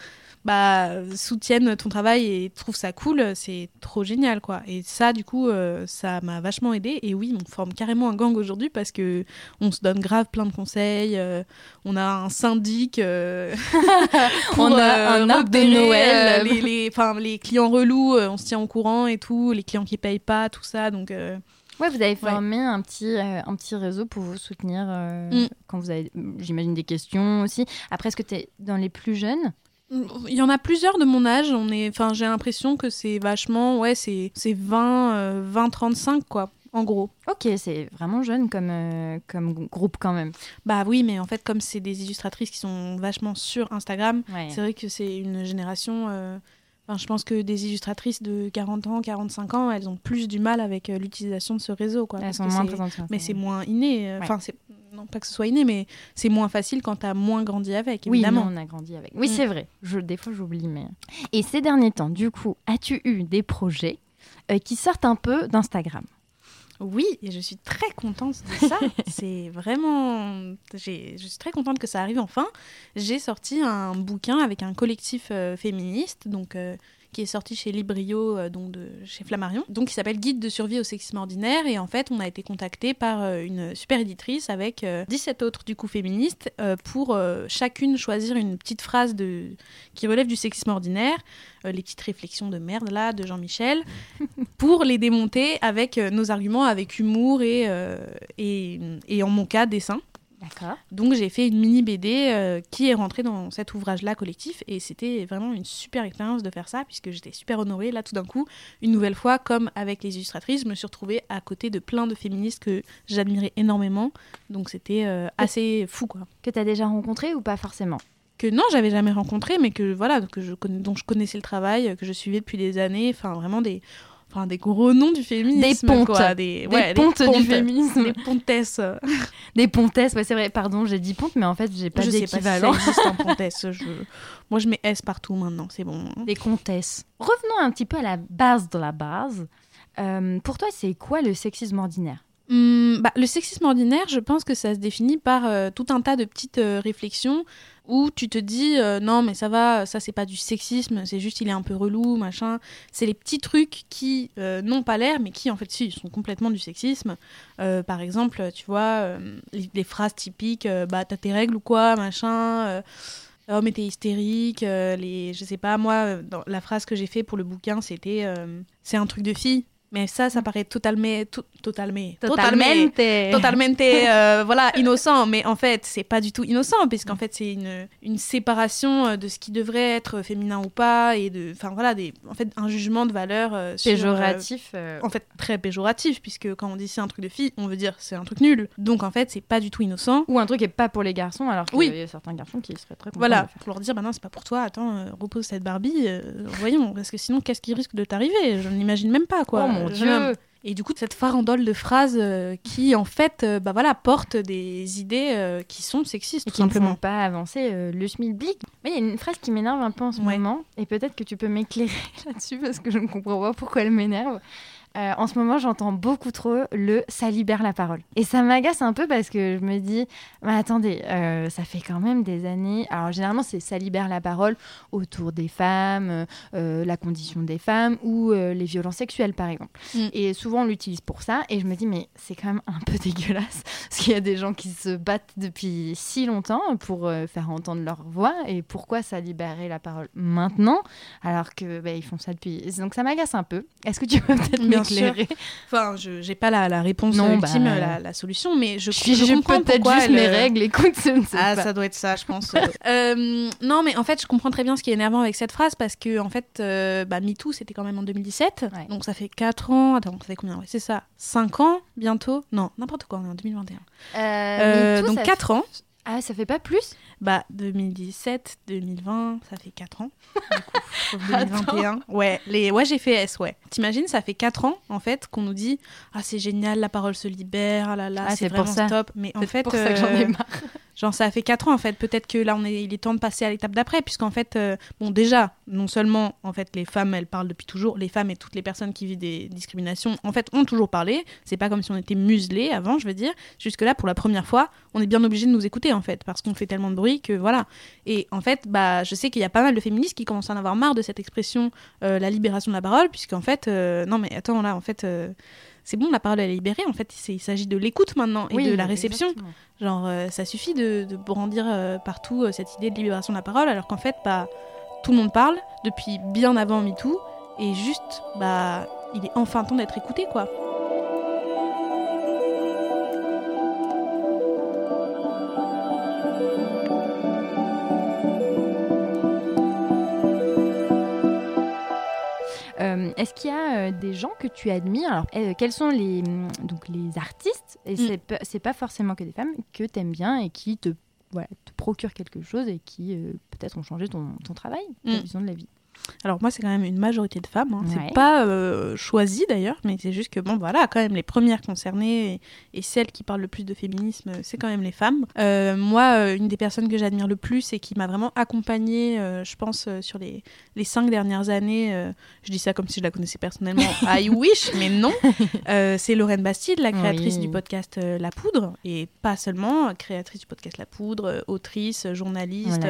bah, soutiennent ton travail et trouvent ça cool, c'est trop génial quoi. Et ça, du coup, ça m'a vachement aidé. Et oui, on forme carrément un gang aujourd'hui parce que on se donne grave plein de conseils. on a un syndic. <laughs> pour, On a un arbre de Noël. les, les, enfin, les clients relous, on se tient au courant et tout. Les clients qui payent pas, tout ça. Donc Ouais, vous avez formé un, petit, euh, un petit réseau pour vous soutenir euh, Mm. quand vous avez, j'imagine, des questions aussi. Après, est-ce que tu es dans les plus jeunes? Il y en a plusieurs de mon âge. On est, enfin, j'ai l'impression que c'est vachement, ouais, c'est, c'est 20, euh, 20, 35 quoi, en gros. Ok, c'est vraiment jeune comme, euh, comme groupe quand même. Bah oui, mais en fait, comme c'est des illustratrices qui sont vachement sur Instagram, Ouais. c'est vrai que c'est une génération. euh, Enfin, je pense que des illustratrices de 40 ans, 45 ans, elles ont plus du mal avec euh, l'utilisation de ce réseau, quoi. Elles sont moins présentes. Mais c'est moins inné. euh, Ouais. Enfin, c'est non pas que ce soit inné, mais c'est moins facile quand t'as moins grandi avec, Oui, évidemment. nous, on a grandi avec. Oui, Mm. c'est vrai. Je, des fois, j'oublie. Mais... Et ces derniers temps, du coup, as-tu eu des projets euh, qui sortent un peu d'Instagram? Oui, et je suis très contente de ça. <laughs> c'est vraiment. Je suis très contente que ça arrive enfin. J'ai sorti un bouquin avec un collectif euh, féministe, donc euh, qui est sorti chez Librio, euh, donc de chez Flammarion, donc qui s'appelle Guide de survie au sexisme ordinaire. Et en fait, on a été contacté par euh, une super éditrice avec euh, 17 autres du coup féministes euh, pour euh, chacune choisir une petite phrase de qui relève du sexisme ordinaire, euh, les petites réflexions de merde là de Jean-Michel, <laughs> pour les démonter avec euh, nos arguments, avec humour et, euh, et, et en mon cas dessin. D'accord. Donc j'ai fait une mini BD euh, qui est rentrée dans cet ouvrage-là collectif et c'était vraiment une super expérience de faire ça puisque j'étais super honorée. Là tout d'un coup, une nouvelle fois, comme avec les illustratrices, je me suis retrouvée à côté de plein de féministes que j'admirais énormément. Donc c'était euh, assez fou quoi. Que tu as déjà rencontré ou pas forcément? Que non, j'avais jamais rencontré, mais que voilà, que je dont je connaissais le travail, que je suivais depuis des années. Enfin vraiment des, enfin des gros noms du féminisme. Des pontes. quoi, des, Des ouais, pontes du féminisme. Des pontesses. <laughs> Des pontesses, ouais, c'est vrai, pardon, j'ai dit ponte, mais en fait, j'ai pas je sais pas si ça d'équivalent. existe en <laughs> pontesse. Je... Moi je mets S partout maintenant, c'est bon. Des comtesses. Revenons un petit peu à la base de la base. Euh, pour toi, c'est quoi le sexisme ordinaire? Hum, bah, le sexisme ordinaire, je pense que ça se définit par euh, tout un tas de petites euh, réflexions où tu te dis euh, non mais ça va, ça c'est pas du sexisme, c'est juste il est un peu relou, machin. C'est les petits trucs qui n'ont pas l'air mais qui en fait si, sont complètement du sexisme. Par exemple, tu vois, les, phrases typiques, bah t'as tes règles ou quoi, machin. Oh mais t'es hystérique, les, je sais pas moi, la phrase que j'ai fait pour le bouquin c'était c'est un truc de fille. Mais ça, ça paraît totalement, to- totalement, totalement, totalement euh, voilà innocent mais en fait c'est pas du tout innocent puisqu'en fait c'est une, une séparation euh, de ce qui devrait être féminin ou pas et de enfin voilà des en fait un jugement de valeur euh, sur, euh, Péjoratif. euh, en fait très péjoratif puisque quand on dit c'est un truc de fille on veut dire c'est un truc nul donc en fait c'est pas du tout innocent Ou un truc qui est pas pour les garçons, alors qu'il Oui. y a certains garçons qui seraient très contents voilà de le faire. pour leur dire bah non c'est pas pour toi attends repose cette Barbie voyons parce que sinon qu'est-ce qui risque de t'arriver? Je n'imagine même pas quoi Oh mon dieu Et du coup, cette farandole de phrases euh, qui, en fait, euh, bah voilà, portent des idées euh, qui sont sexistes, Et tout qui ne simplement. font pas avancer euh, le schmilblick. Mais il y a une phrase qui m'énerve un peu en ce Ouais. moment, et peut-être que tu peux m'éclairer <laughs> là-dessus parce que je ne comprends pas pourquoi elle m'énerve. Euh, en ce moment, j'entends beaucoup trop le ça libère la parole. Et ça m'agace un peu parce que je me dis, mais attendez, euh, ça fait quand même des années. Alors, généralement, c'est ça libère la parole autour des femmes, euh, la condition des femmes ou les violences sexuelles, par exemple. Mm. Et souvent, on l'utilise pour ça. Et je me dis, mais c'est quand même un peu <laughs> dégueulasse parce qu'il y a des gens qui se battent depuis si longtemps pour faire entendre leur voix. Et pourquoi ça libérer la parole maintenant alors que bah, ils font ça depuis? Donc, ça m'agace un peu. Est-ce que tu peux peut-être M'éclairer Enfin, je j'ai pas la, la réponse Non, ultime, bah, la, la solution, mais je, Je, je je comprends peut-être juste elle, mes euh, règles. Écoute, je ne sais Ah, pas. ça doit être ça, je pense. Euh, non, mais en fait, je comprends très bien ce qui est énervant avec cette phrase parce que, en fait, euh, bah, MeToo, c'était quand même en 2017. Ouais. Donc, ça fait 4 ans. Attends, ça fait combien Ouais, C'est ça. 5 ans bientôt? Non, n'importe quoi, on est en 2021. Euh, MeToo, donc, ça 4 ans. Ah, ça fait pas plus? Bah, 2017, 2020, ça fait 4 ans. Du coup, <laughs> sauf 2021. Ouais, les... ouais j'ai fait S, ouais. T'imagines, ça fait 4 ans, en fait, qu'on nous dit Ah, c'est génial, la parole se libère, ah là là, Ah, c'est vraiment ça. stop. Mais en C'est fait, pour ça que j'en ai euh, marre. <laughs> Genre ça a fait 4 ans en fait, peut-être que là on est, il est temps de passer à l'étape d'après, puisqu'en fait, euh, bon déjà, non seulement en fait les femmes elles parlent depuis toujours, les femmes et toutes les personnes qui vivent des discriminations en fait ont toujours parlé, c'est pas comme si on était muselés avant je veux dire, jusque là pour la première fois on est bien obligé de nous écouter en fait, parce qu'on fait tellement de bruit que voilà. Et en fait, bah je sais qu'il y a pas mal de féministes qui commencent à en avoir marre de cette expression euh, la libération de la parole, puisqu'en fait, euh, non mais attends là en fait... c'est bon, la parole elle est libérée. En fait, il s'agit de l'écoute maintenant et de la réception. exactement. Genre, euh, ça suffit de, de brandir euh, partout euh, cette idée de libération de la parole, alors qu'en fait, bah, tout le monde parle depuis bien avant MeToo, et juste, bah, il est enfin temps d'être écouté, quoi. Est-ce qu'il y a euh, des gens que tu admires? Alors, euh, quels sont les, donc, les artistes? Et Mm. c'est pas- c'est pas forcément que des femmes que tu aimes bien et qui te, voilà, te procurent quelque chose et qui euh, peut-être ont changé ton, ton travail, ta Mm. vision de la vie. Alors moi, c'est quand même une majorité de femmes. hein. Ouais. C'est pas euh, choisi d'ailleurs, mais c'est juste que bon, voilà, quand même les premières concernées et, et celles qui parlent le plus de féminisme, c'est quand même les femmes. Euh, moi, euh, une des personnes que j'admire le plus et qui m'a vraiment accompagnée, euh, je pense, euh, sur les, les cinq dernières années, euh, je dis ça comme si je la connaissais personnellement, <laughs> I wish, mais non, euh, c'est Lorraine Bastide, la créatrice Oui. du podcast euh, La Poudre, et pas seulement, euh, créatrice du podcast La Poudre, euh, autrice, journaliste.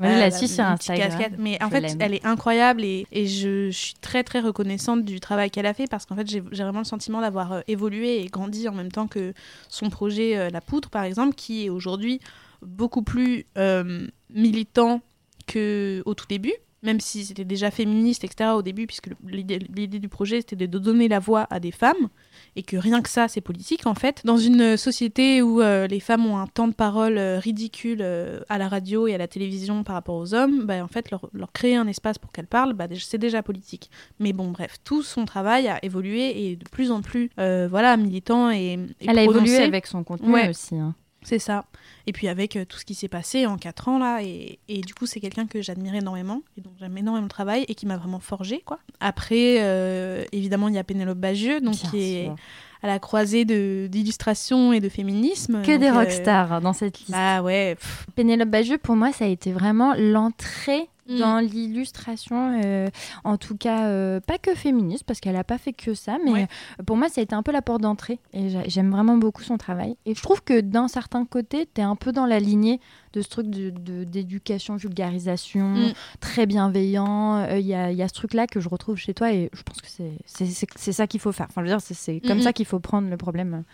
On euh, la suis sur Instagram. casquette. Mais en fait, elle elle est incroyable et, je, suis très très reconnaissante du travail qu'elle a fait parce qu'en fait j'ai j'ai vraiment le sentiment d'avoir euh, évolué et grandi en même temps que son projet euh, La Poudre par exemple qui est aujourd'hui beaucoup plus euh, militant qu'au tout début même si c'était déjà féministe, etc. au début, puisque l'idée du projet, c'était de donner la voix à des femmes, et que rien que ça, c'est politique, en fait. Dans une société où euh, les femmes ont un temps de parole euh, ridicule euh, à la radio et à la télévision par rapport aux hommes, bah, en fait, leur, leur créer un espace pour qu'elles parlent, bah, c'est déjà politique. Mais bon, bref, tout son travail a évolué et de plus en plus, voilà, militant et, et Elle a évolué avec son contenu Ouais. aussi. hein. C'est ça. Et puis avec euh, tout ce qui s'est passé en quatre ans là, et, et du coup c'est quelqu'un que j'admire énormément, et donc j'aime énormément le travail et qui m'a vraiment forgé quoi. Après, euh, évidemment il y a Pénélope Bagieux, donc Bien qui est à la croisée de d'illustration et de féminisme. Que Donc, des euh, rockstars dans cette liste. Ah ouais. pff, Pénélope Bagieux, pour moi, ça a été vraiment l'entrée Mm. dans l'illustration, euh, en tout cas, euh, pas que féministe, parce qu'elle n'a pas fait que ça, mais Ouais. euh, pour moi, ça a été un peu la porte d'entrée. Et j'a- j'aime vraiment beaucoup son travail. Et je trouve que d'un certain côté, tu es un peu dans la lignée de ce truc d'éducation, de, d'éducation vulgarisation, Mm. très bienveillant. Euh, Il y, a, il y a ce truc-là que je retrouve chez toi, et je pense que c'est- ça qu'il faut faire. Enfin, je veux dire, c'est- comme Mhm. ça qu'il faut prendre le problème.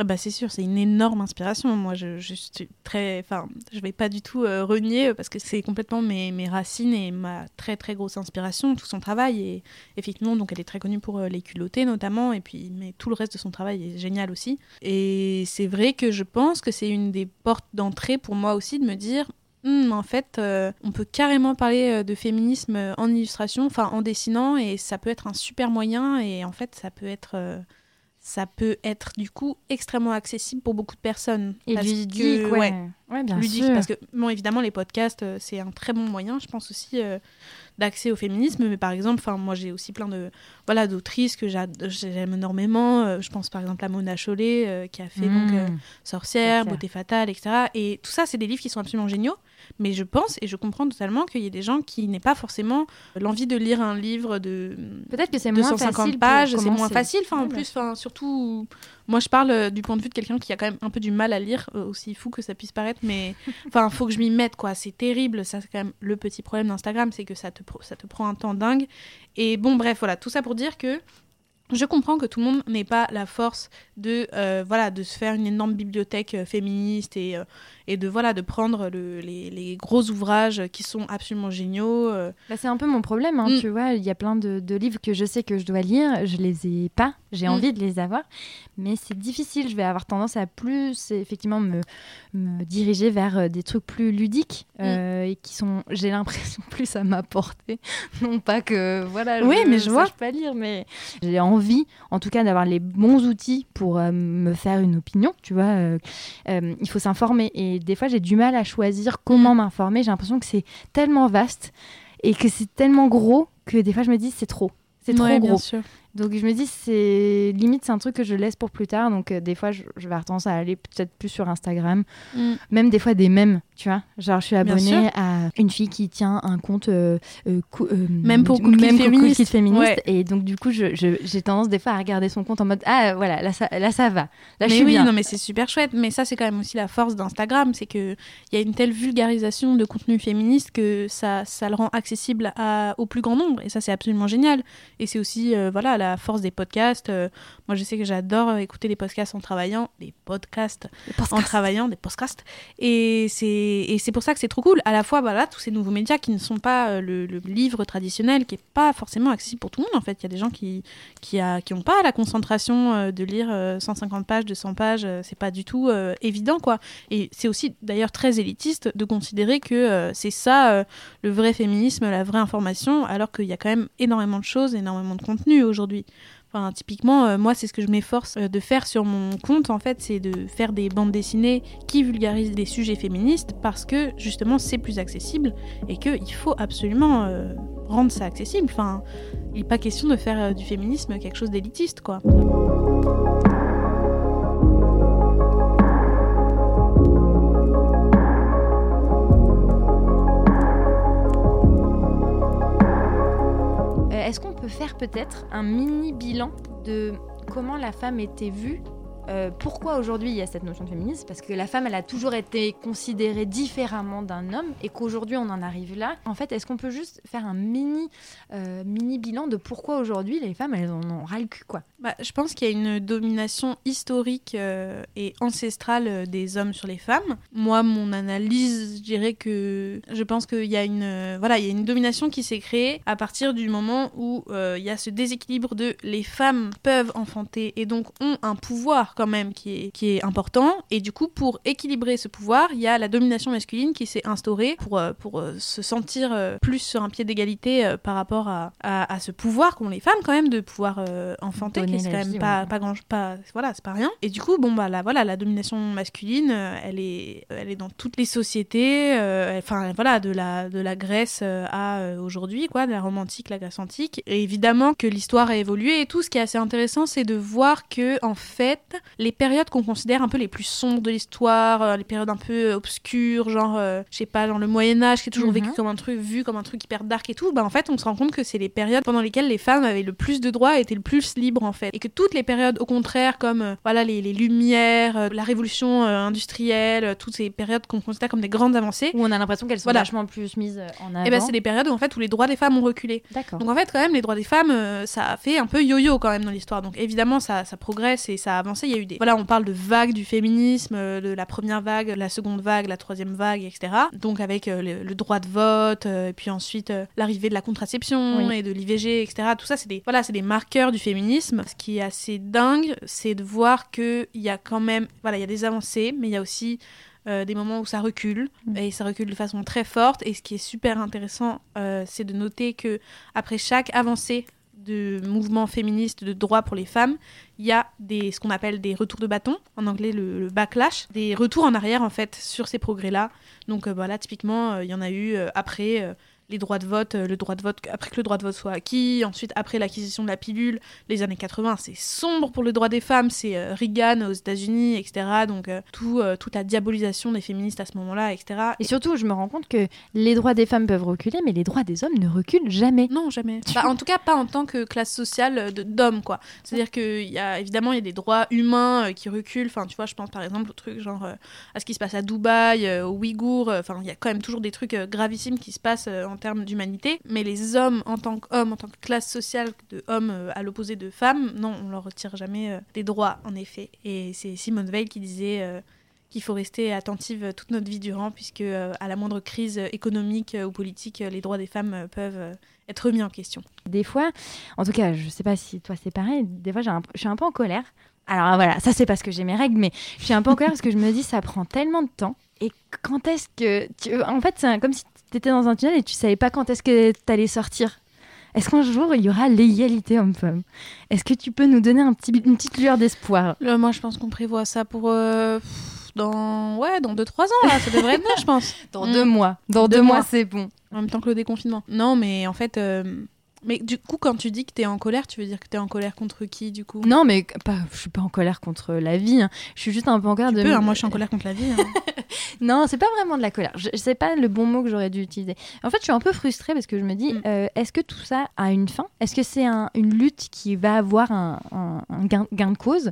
Ah bah c'est sûr, c'est une énorme inspiration. Moi, je, je suis très, enfin, je vais pas du tout euh, renier euh, parce que c'est complètement mes, mes racines et ma très très grosse inspiration, tout son travail. Et effectivement, donc elle est très connue pour euh, les culottés notamment, et puis mais tout le reste de son travail est génial aussi. Et c'est vrai que je pense que c'est une des portes d'entrée pour moi aussi de me dire. Hmm, en fait, on peut carrément parler de féminisme en illustration, enfin en dessinant, et ça peut être un super moyen. Et en fait, ça peut être, ça peut être du coup extrêmement accessible pour beaucoup de personnes. Et Parce ludique, que- ouais. Ouais, bien ludique sûr. parce que bon évidemment les podcasts euh, c'est un très bon moyen je pense aussi euh, d'accès au féminisme mais par exemple moi j'ai aussi plein de voilà d'autrices que j'aime énormément euh, je pense par exemple à Mona Chollet euh, qui a fait donc euh, Mm. Sorcière, Sorcière. Beauté fatale etc et tout ça c'est des livres qui sont absolument géniaux mais je pense et je comprends totalement qu'il y ait des gens qui n'aient pas forcément l'envie de lire un livre de Peut-être que c'est moins 250 facile pages, c'est moins facile. Enfin, en plus, enfin, surtout, moi, je parle euh, du point de vue de quelqu'un qui a quand même un peu du mal à lire, euh, aussi fou que ça puisse paraître, mais <laughs> enfin, faut que je m'y mette, quoi. C'est terrible. Ça, c'est quand même le petit problème d'Instagram, c'est que ça te, ça te prend un temps dingue. Et bon, bref, voilà, tout ça pour dire que je comprends que tout le monde n'ait pas la force de euh, voilà de se faire une énorme bibliothèque euh, féministe et, euh, et de voilà de prendre le- les, les gros ouvrages qui sont absolument géniaux. Bah, c'est un peu mon problème, hein, Mm. tu vois. Il y a plein de, de livres que je sais que je dois lire, je les ai pas, j'ai Mm. envie de les avoir, mais c'est difficile. Je vais avoir tendance à plus, effectivement, me, me diriger vers des trucs plus ludiques Mm. et qui sont, j'ai l'impression, <laughs> plus à m'apporter. Non pas que, voilà, Oui, mais je vois. pas lire, mais j'ai envie, en tout cas, d'avoir les bons outils pour euh, me faire une opinion, tu vois. euh, euh, il faut s'informer et des fois, j'ai du mal à choisir comment m'informer. J'ai l'impression que c'est tellement vaste et que c'est tellement gros que des fois je me dis c'est trop. C'est trop Ouais, bien gros. sûr. Donc je me dis c'est limite c'est un truc que je laisse pour plus tard. Donc euh, des fois je, je vais avoir tendance à aller peut-être plus sur Instagram, Mm. même des fois des mèmes, tu vois. Genre je suis abonnée à une fille qui tient un compte euh, euh, cou- euh, Même pour du- même féministe. Kid féministe. Ouais. Et donc du coup je- je- j'ai tendance des fois à regarder son compte en mode ah voilà là ça là ça va. Là je mais suis oui, bien. non, mais c'est super chouette. Mais ça, c'est quand même aussi la force d'Instagram, c'est que il y a une telle vulgarisation de contenu féministe que ça, ça le rend accessible à, au plus grand nombre. Et ça, c'est absolument génial. Et c'est aussi, euh, voilà, la force des podcasts. Moi, je sais que j'adore écouter les podcasts en travaillant, des podcasts en travaillant, des podcasts. Et c'est et c'est pour ça que c'est trop cool. À la fois, voilà, tous ces nouveaux médias qui ne sont pas euh, le, livre traditionnel, qui est pas forcément accessible pour tout le monde. En fait, il y a des gens qui qui ont pas la concentration euh, de lire euh, 150 pages, 200 pages. euh, c'est pas du tout euh, évident, quoi. Et c'est aussi d'ailleurs très élitiste de considérer que euh, c'est ça euh, le vrai féminisme, la vraie information, alors qu'il y a quand même énormément de choses, énormément de contenu aujourd'hui. Enfin, typiquement, euh, moi, c'est ce que je m'efforce euh, de faire sur mon compte, en fait, c'est de faire des bandes dessinées qui vulgarisent des sujets féministes parce que, justement, c'est plus accessible et qu'il faut absolument euh, rendre ça accessible. Enfin, il n'est pas question de faire du féminisme quelque chose d'élitiste, quoi. Faire peut-être un mini bilan de comment la femme était vue euh, pourquoi aujourd'hui il y a cette notion de féminisme? Parce que la femme, elle a toujours été considérée différemment d'un homme et qu'aujourd'hui on en arrive là. En fait, est-ce qu'on peut juste faire un mini, euh, mini bilan de pourquoi aujourd'hui les femmes, elles en ont ras le cul, quoi? Bah, je pense qu'il y a une domination historique euh, et ancestrale des hommes sur les femmes. Moi, mon analyse, je dirais que je pense qu'il y a une voilà, il y a une domination qui s'est créée à partir du moment où il y a ce déséquilibre de les femmes peuvent enfanter et donc ont un pouvoir quand même qui est qui est important. Et du coup pour équilibrer ce pouvoir, il y a la domination masculine qui s'est instaurée pour euh, pour euh, se sentir euh, plus sur un pied d'égalité par rapport à, à, à ce pouvoir qu'ont les femmes quand même de pouvoir enfanter qui Donner est quand même vie, pas ouais. pas grand pas voilà c'est pas rien. Et du coup bon bah la voilà la domination masculine elle est elle est dans toutes les sociétés euh, enfin voilà de la de la Grèce à aujourd'hui quoi de la Rome antique la Grèce antique. Et évidemment que l'histoire a évolué et tout. Ce qui est assez intéressant c'est de voir que en fait les périodes qu'on considère un peu les plus sombres de l'histoire euh, les périodes un peu obscures genre euh, je sais pas genre le Moyen Âge qui est toujours Mhm. vécu comme un truc vu comme un truc hyper dark et tout bah en fait on se rend compte que c'est les périodes pendant lesquelles les femmes avaient le plus de droits et étaient le plus libres en fait et que toutes les périodes au contraire comme euh, voilà les, les lumières euh, la révolution euh, industrielle euh, toutes ces périodes qu'on considère comme des grandes avancées Où on a l'impression qu'elles sont Voilà. vachement plus mises en avant. et ben c'est des périodes où en fait où les droits des femmes ont reculé donc en fait, quand même, les droits des femmes, euh, ça a fait un peu yo-yo quand même dans l'histoire. Donc évidemment, ça, ça progresse et ça a avancé. Il y a eu des... Voilà, on parle de vagues du féminisme, euh, de la première vague, la seconde vague, la troisième vague, etc. Donc avec euh, le, le droit de vote, euh, et puis ensuite l'arrivée de la contraception Oui. et de l'IVG, etc. Tout ça, c'est des, voilà, des marqueurs du féminisme. Ce qui est assez dingue, c'est de voir qu'il y a quand même... Voilà, il y a des avancées, mais il y a aussi... euh, des moments où ça recule Mm. et ça recule de façon très forte et ce qui est super intéressant euh, c'est de noter que après chaque avancée de mouvement féministe de droit pour les femmes, il y a des, ce qu'on appelle des retours de bâton, en anglais le, backlash, des retours en arrière en fait sur ces progrès-là. Donc euh, voilà, typiquement, euh, il y en a eu euh, après les droits de vote, euh, le droit de vote après que le droit de vote soit acquis, ensuite après l'acquisition de la pilule, les années 80, c'est sombre pour le droit des femmes, c'est euh, Reagan aux États-Unis, etc. Donc euh, tout, toute la diabolisation des féministes à ce moment-là, etc. Et surtout, je me rends compte que les droits des femmes peuvent reculer, mais les droits des hommes ne reculent jamais. Non, jamais. Bah, en tout cas, pas en tant que classe sociale d'hommes, quoi. C'est-à-dire qu'il y a évidemment il y a des droits humains qui reculent. Enfin, tu vois, je pense par exemple au truc genre euh, à ce qui se passe à Dubaï, euh, aux Ouïghours. Enfin, il y a quand même toujours des trucs euh, gravissimes qui se passent en termes d'humanité. Mais les hommes, en tant qu'hommes, en tant que classe sociale de hommes euh, à l'opposé de femmes, non, on leur retire jamais euh, des droits, en effet. Et c'est Simone Veil qui disait. euh, qu'il faut rester attentive toute notre vie durant, puisque à la moindre crise économique ou politique, les droits des femmes peuvent être remis en question. Des fois, en tout cas, je sais pas si toi c'est pareil, des fois un- je suis un peu en colère. Alors voilà, ça c'est parce que j'ai mes règles, mais je suis un peu en colère parce que je me dis ça prend tellement de temps. Et quand est-ce que. En fait, c'est comme si tu étais dans un tunnel et tu savais pas quand est-ce que tu allais sortir. Est-ce qu'un jour il y aura l'égalité homme-femme? Est-ce que tu peux nous donner un petit, une petite lueur d'espoir? Là, moi, je pense qu'on prévoit ça pour euh, dans ouais dans 2-3 ans là, ça devrait être bon, je pense. <laughs> Dans Mm. deux mois. Dans Deux deux, mois, mois. c'est bon. En même temps que le déconfinement. Non, mais en fait, euh, mais du coup, quand tu dis que t'es en colère, tu veux dire que t'es en colère contre qui, du coup? Non, mais pas, je suis pas en colère contre la vie. hein. Je suis juste un peu en colère Tu de. peux, hein, moi, je suis en colère contre la vie. hein. <laughs> Non, c'est pas vraiment de la colère. Je, sais pas le bon mot que j'aurais dû utiliser. En fait, je suis un peu frustrée parce que je me dis, Mm. euh, est-ce que tout ça a une fin? Est-ce que c'est un- une lutte qui va avoir un, un- un gain, gain de cause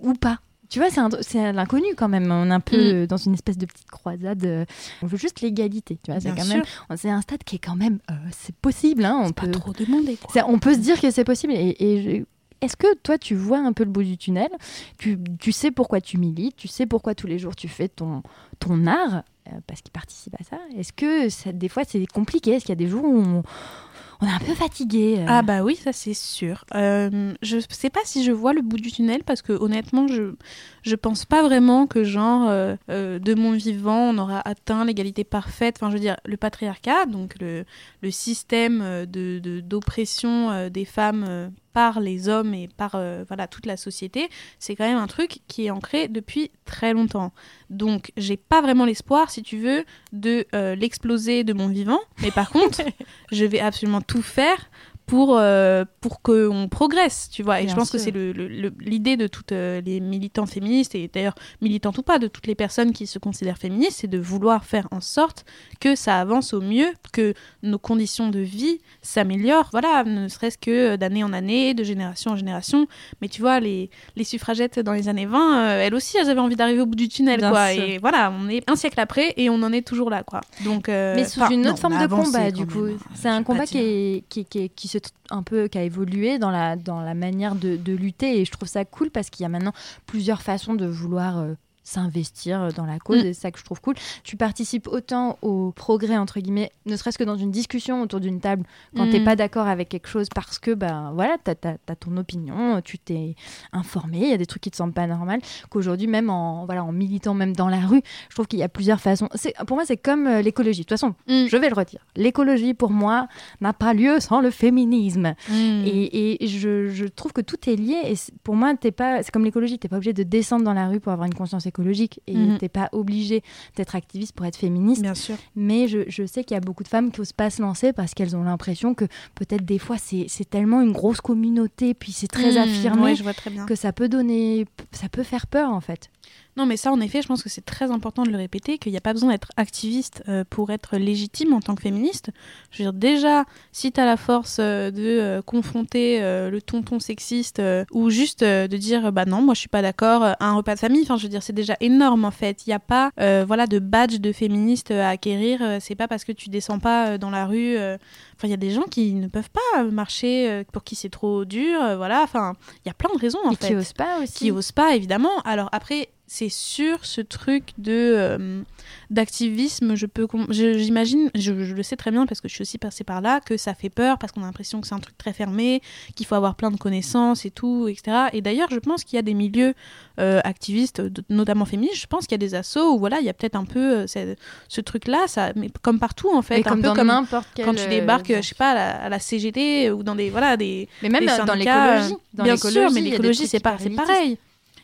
ou pas? Tu vois, c'est l'inconnu quand même. On est un peu Mm. dans une espèce de petite croisade. euh, On veut juste l'égalité. Tu vois, c'est quand sûr. même. C'est un stade qui est quand même. euh, c'est possible. Hein, on Pas peut. trop demandé, quoi. C'est- On peut se dire que c'est possible. Et, et je- est-ce que toi, tu vois un peu le bout du tunnel? Tu, sais pourquoi tu milites, tu sais pourquoi tous les jours tu fais ton, ton art, euh, parce qu'il participe à ça? Est-ce que des fois c'est compliqué? Est-ce qu'il y a des jours où on, est un peu fatigué euh? Ah bah oui, ça c'est sûr. Euh, je sais pas si je vois le bout du tunnel parce que honnêtement, je je pense pas vraiment que genre euh, de mon vivant on aura atteint l'égalité parfaite. Enfin, je veux dire, le patriarcat, donc le, le système de d'oppression des femmes par les hommes et par euh, voilà toute la société, c'est quand même un truc qui est ancré depuis très longtemps. Donc, j'ai pas vraiment l'espoir, si tu veux, de euh, l'exploser de mon vivant. Mais par contre, <laughs> je vais absolument tout faire pour, euh, pour qu'on progresse, tu vois. Et Bien je pense que c'est le- le- le- l'idée de toutes euh, les militants féministes, et d'ailleurs militantes ou pas, de toutes les personnes qui se considèrent féministes, c'est de vouloir faire en sorte que ça avance au mieux, que nos conditions de vie s'améliorent, voilà, ne serait-ce que d'année en année, de génération en génération. Mais tu vois, les, les suffragettes dans les années 20, euh, elles aussi, elles avaient envie d'arriver au bout du tunnel, Bien quoi. sûr. Et voilà, on est un siècle après et on en est toujours là, quoi. Donc, euh, Mais sous une non, autre forme de combat, du coup. C'est un combat qui, dire. est, qui, qui, qui se un peu qui a évolué dans la dans la manière de, lutter. Et je trouve ça cool parce qu'il y a maintenant plusieurs façons de vouloir euh, s'investir dans la cause Mm. et c'est ça que je trouve cool. Tu participes autant au progrès entre guillemets, ne serait-ce que dans une discussion autour d'une table quand Mm. t'es pas d'accord avec quelque chose parce que ben voilà t'as as, ton opinion, tu t'es informé, il y a des trucs qui te semblent pas normal qu'aujourd'hui même en voilà en militant même dans la rue, je trouve qu'il y a plusieurs façons. Pour moi c'est comme euh, l'écologie. De toute façon, Mm. je vais le redire. L'écologie, pour moi, n'a pas lieu sans le féminisme. Mm. Et, et je, je trouve que tout est lié. Et pour moi, t'es pas, c'est comme l'écologie. T'es pas obligé de descendre dans la rue pour avoir une conscience écologique. Et Mhm. t'es pas obligé d'être activiste pour être féministe. Bien sûr. Mais je, je sais qu'il y a beaucoup de femmes qui osent pas se lancer parce qu'elles ont l'impression que peut-être des fois, c'est, tellement une grosse communauté, puis c'est très Mm. affirmé. Ouais, je vois très bien. Que ça peut donner, ça peut faire peur en fait. Non, mais ça, en effet, je pense que c'est très important de le répéter, qu'il n'y a pas besoin d'être activiste euh, pour être légitime en tant que féministe. Je veux dire, déjà, si tu as la force euh, de euh, confronter le tonton sexiste ou juste de dire, bah non, moi je suis pas d'accord à un repas de famille, enfin, je veux dire, c'est déjà énorme en fait. Il n'y a pas voilà, de badge de féministe à acquérir. c'est pas parce que tu descends pas dans la rue. Enfin, il y a des gens qui ne peuvent pas marcher, pour qui c'est trop dur, voilà. Enfin, il y a plein de raisons en et fait qui osent pas aussi. qui osent pas évidemment. Alors après, c'est sûr ce truc de euh, d'activisme, je peux j'imagine, je, je le sais très bien parce que je suis aussi passée par là que ça fait peur parce qu'on a l'impression que c'est un truc très fermé, qu'il faut avoir plein de connaissances et tout, etc. Et d'ailleurs, je pense qu'il y a des milieux euh, activistes, notamment féministes. Je pense qu'il y a des assos où voilà, il y a peut-être un peu euh, ce, ce truc-là, ça, mais comme partout en fait, un comme peu dans comme n'importe quel. quand tu débarques, je sais pas, à la, à la CGT ou dans des voilà des Mais même euh, dans l'écologie. Bien sûr, mais des l'écologie, c'est pas, c'est pareil.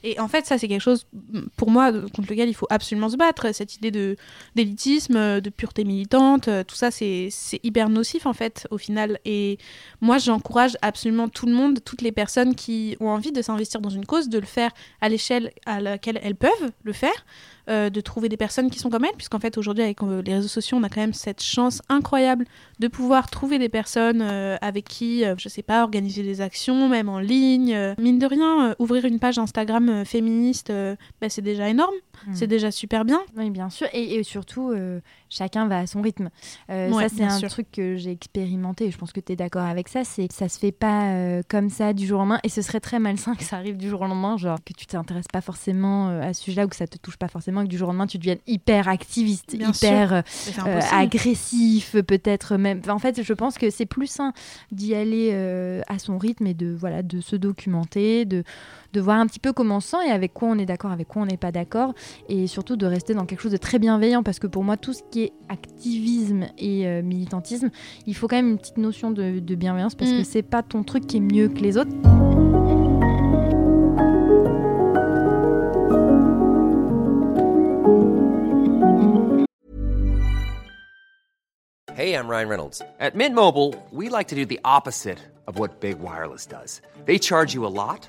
Et en fait, ça, c'est quelque chose, pour moi, contre lequel il faut absolument se battre. Cette idée d'élitisme, de pureté militante, euh, tout ça, c'est c'est hyper nocif, en fait, au final. Et moi, j'encourage absolument tout le monde, toutes les personnes qui ont envie de s'investir dans une cause, de le faire à l'échelle à laquelle elles peuvent le faire. Euh, de trouver des personnes qui sont comme elles, puisqu'en fait aujourd'hui avec euh, les réseaux sociaux on a quand même cette chance incroyable de pouvoir trouver des personnes euh, avec qui, je sais pas, organiser des actions, même en ligne. mine de rien, ouvrir une page Instagram féministe, bah, c'est déjà énorme, Mm. c'est déjà super bien. Oui, bien sûr. Et, et surtout, chacun va à son rythme. Euh, Ouais, ça, c'est un sûr. truc que j'ai expérimenté. et Je pense que tu es d'accord avec ça. C'est que ça se fait pas euh, comme ça du jour au lendemain. Et ce serait très malsain <laughs> que ça arrive du jour au lendemain. Genre que tu t'intéresses pas forcément euh, à ce sujet-là ou que ça te touche pas forcément. Et que du jour au lendemain, tu deviennes hyper activiste, Bien hyper agressif, peut-être même. Enfin, en fait, je pense que c'est plus sain d'y aller à son rythme et de voilà de se documenter, de de voir un petit peu comment on se sent et avec quoi on est d'accord, avec quoi on n'est pas d'accord, et surtout de rester dans quelque chose de très bienveillant parce que pour moi, tout ce qui est activisme et euh, militantisme, il faut quand même une petite notion de, de bienveillance parce Mm. que c'est pas ton truc qui est mieux que les autres. Hey, I'm Ryan Reynolds. At Mint Mobile, we like to do the opposite of what Big Wireless does. They charge you a lot,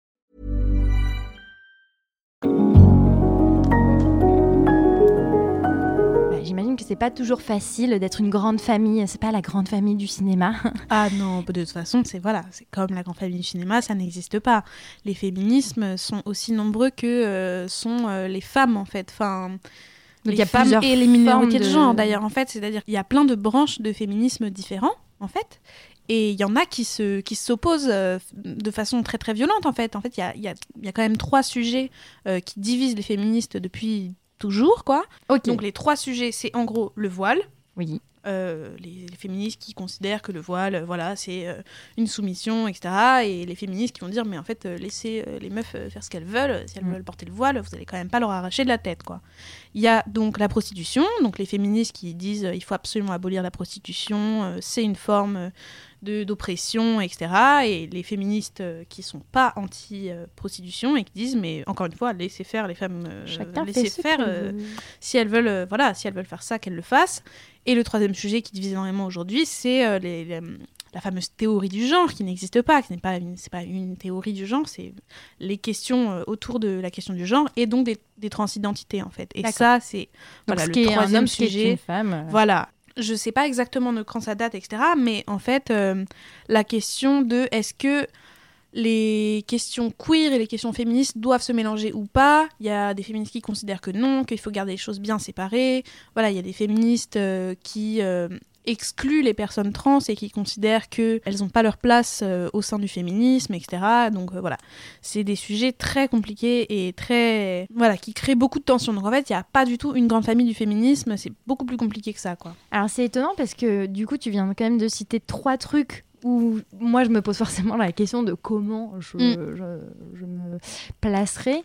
J'imagine que c'est pas toujours facile d'être une grande famille. C'est pas la grande famille du cinéma. <laughs> Ah non, de toute façon, c'est voilà, c'est comme la grande famille du cinéma, ça n'existe pas. Les féminismes sont aussi nombreux que euh, sont euh, les femmes en fait. Enfin, Donc, les il y a femmes plusieurs et les minorités de... genre d'ailleurs en fait, c'est-à-dire qu'il y a plein de branches de féminisme différents en fait. Et il y en a qui se qui s'opposent euh, de façon très très violente en fait. En fait, il y a, il y a- il y a quand même trois sujets euh, qui divisent les féministes depuis toujours quoi. Donc les trois sujets, c'est en gros le voile, oui. Euh, les, les féministes qui considèrent que le voile, euh, voilà, c'est euh, une soumission, etc. Et les féministes qui vont dire, mais en fait, euh, laissez les meufs faire ce qu'elles veulent. Si elles Mm. veulent porter le voile, vous allez quand même pas leur arracher de la tête, quoi. Il y a donc la prostitution, donc les féministes qui disent, il faut absolument abolir la prostitution, c'est une forme de d'oppression, etc. Et les féministes qui sont pas anti-prostitution et qui disent, mais encore une fois, laissez faire les femmes, laissez faire. si elles veulent, voilà, si elles veulent faire ça, qu'elles le fassent. Et le troisième sujet qui divise énormément aujourd'hui, c'est euh, les- les- la fameuse théorie du genre qui n'existe pas, qui n'est pas une, c'est pas une théorie du genre, c'est les questions euh, autour de la question du genre et donc des, des transidentités en fait. Et ça, c'est voilà, ce le est un troisième homme, ce qui est sujet. une femme. euh, Voilà. Je sais pas exactement de quand ça date, etc. Mais en fait, euh, la question de est-ce que les questions queer et les questions féministes doivent se mélanger ou pas. Il y a des féministes qui considèrent que non, qu'il faut garder les choses bien séparées. Voilà, il y a des féministes euh, qui euh, excluent les personnes trans et qui considèrent qu'elles n'ont pas leur place euh, au sein du féminisme, etc. Donc voilà, c'est des sujets très compliqués et très... Voilà, qui créent beaucoup de tensions. Donc en fait, il n'y a pas du tout une grande famille du féminisme, c'est beaucoup plus compliqué que ça, quoi. Alors c'est étonnant parce que du coup tu viens quand même de citer trois trucs où moi je me pose forcément la question de comment je, Mm. je- je me placerai.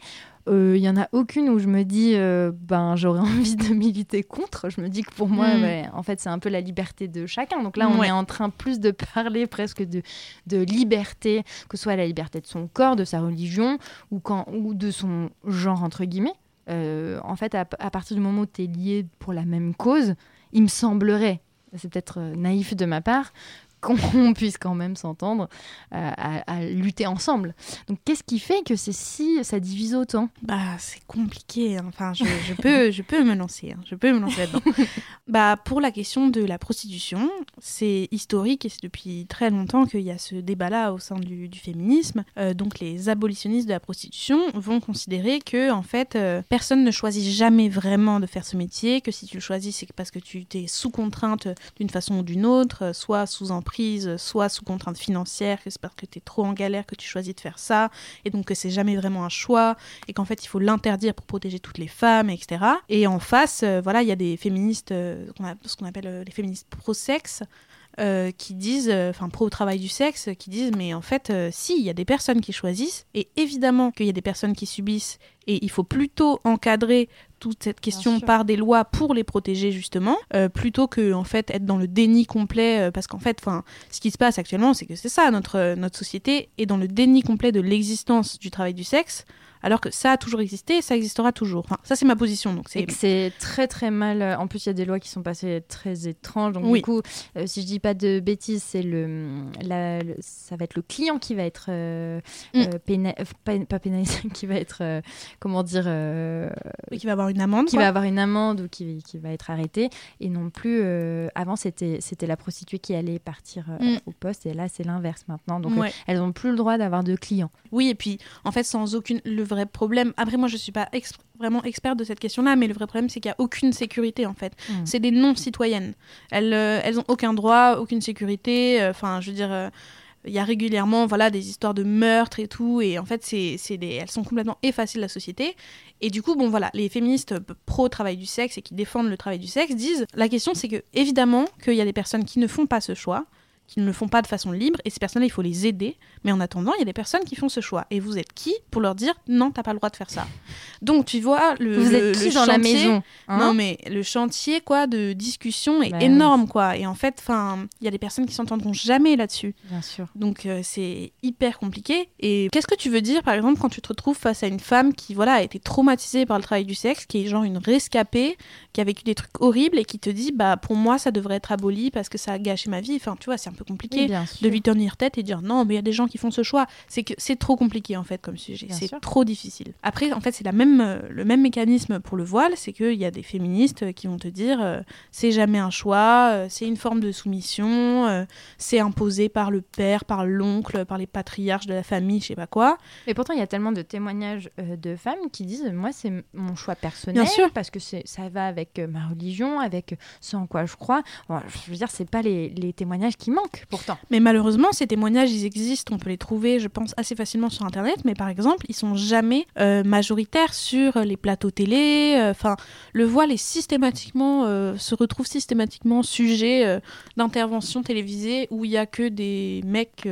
Il y en a aucune où je me dis euh, ben j'aurais <laughs> envie de militer contre. Je me dis que pour moi Mm. ouais, en fait c'est un peu la liberté de chacun. Donc là on Ouais. est en train plus de parler presque de, de liberté, que ce soit la liberté de son corps, de sa religion ou, quand, ou de son genre entre guillemets. Euh, en fait, à, à partir du moment où tu es lié pour la même cause, il me semblerait, c'est peut-être euh, naïf de ma part, qu'on puisse quand même s'entendre euh, à, à lutter ensemble. Donc, qu'est-ce qui fait que c'est si ça divise autant? Bah, c'est compliqué. hein. Enfin, je, je peux, je peux me lancer. hein. Je peux me lancer là-dedans. <laughs> bah, pour la question de la prostitution, c'est historique et c'est depuis très longtemps qu'il y a ce débat-là au sein du, du féminisme. Euh, donc, les abolitionnistes de la prostitution vont considérer que, en fait, euh, personne ne choisit jamais vraiment de faire ce métier. Que si tu le choisis, c'est parce que tu t'es sous contrainte d'une façon ou d'une autre, soit sous emprise, soit sous contrainte financière, que c'est parce que tu es trop en galère que tu choisis de faire ça, et donc que c'est jamais vraiment un choix et qu'en fait il faut l'interdire pour protéger toutes les femmes, etc. Et en face, euh, voilà, il y a des féministes, euh, ce qu'on appelle euh, les féministes pro-sexe, qui disent, euh, enfin pro-travail du sexe, qui disent, mais en fait, si, il y a des personnes qui choisissent, et évidemment qu'il y a des personnes qui subissent, et il faut plutôt encadrer toute cette question par des lois pour les protéger justement, euh, plutôt que en fait être dans le déni complet, euh, parce qu'en fait, enfin, ce qui se passe actuellement, c'est que c'est ça, notre, euh, notre société est dans le déni complet de l'existence du travail du sexe, alors que ça a toujours existé, ça existera toujours. Enfin, ça c'est ma position, donc C'est c'est que c'est très très mal. euh, En plus, il y a des lois qui sont passées très étranges. Donc, Oui. du coup, euh, si je dis pas de bêtises, c'est le, la- le- ça va être le client qui va être euh, Mm. euh, pas, pas pénalisé, <laughs> qui va être, comment dire, qui va avoir une amende. qui quoi. va avoir une amende ou qui, qui va être arrêté. Et non plus, avant, c'était c'était la prostituée qui allait partir Mm. au poste. Et là, c'est l'inverse maintenant. Donc, Ouais. elles n'ont plus le droit d'avoir de clients. Oui, et puis en fait, sans aucune. Le vrai problème. Après, moi, je suis pas ex- vraiment experte de cette question-là, mais le vrai problème, c'est qu'il n'y a aucune sécurité en fait. Mm. C'est des non-citoyennes. Elles, euh, elles ont aucun droit, aucune sécurité. euh, Enfin, je veux dire. euh, il y a régulièrement voilà des histoires de meurtres et tout et en fait c'est elles sont complètement effacées de la société et du coup bon voilà les féministes pro travail du sexe et qui défendent le travail du sexe disent la question c'est que évidemment qu'il y a des personnes qui ne font pas ce choix qui ne le font pas de façon libre et ces personnes-là il faut les aider. Mais en attendant il y a des personnes qui font ce choix. Et vous êtes qui pour leur dire non t'as pas le droit de faire ça? Donc tu vois le Vous le- êtes qui le dans la chantier- maison hein? non mais le chantier quoi de discussion est Bah, énorme quoi. Et en fait enfin il y a des personnes qui s'entendront jamais là-dessus. Bien sûr. donc euh, c'est hyper compliqué. Et qu'est-ce que tu veux dire par exemple quand tu te retrouves face à une femme qui voilà a été traumatisée par le travail du sexe qui est genre une rescapée qui a vécu des trucs horribles et qui te dit bah pour moi ça devrait être aboli parce que ça a gâché ma vie. Enfin tu vois c'est un peu compliqué Oui, de lui tenir tête et dire non mais il y a des gens qui font ce choix c'est que c'est trop compliqué en fait comme sujet c'est trop difficile après en fait c'est la même euh, le même mécanisme pour le voile c'est qu'il y a des féministes qui vont te dire euh, c'est jamais un choix euh, c'est une forme de soumission euh, c'est imposé par le père par l'oncle par les patriarches de la famille je sais pas quoi Mais pourtant, il y a tellement de témoignages euh, de femmes qui disent Moi, c'est mon choix personnel, Bien sûr. parce que ça va avec euh, ma religion, avec ce en quoi je crois. Bon, je veux dire, c'est pas les, les témoignages qui manquent. Pourtant. Mais malheureusement, ces témoignages, ils existent, on peut les trouver, je pense, assez facilement sur Internet, mais par exemple, ils sont jamais euh, majoritaires sur les plateaux télé. euh, Enfin, le voile est systématiquement, euh, se retrouve systématiquement sujet euh, d'intervention télévisée où il y a que des mecs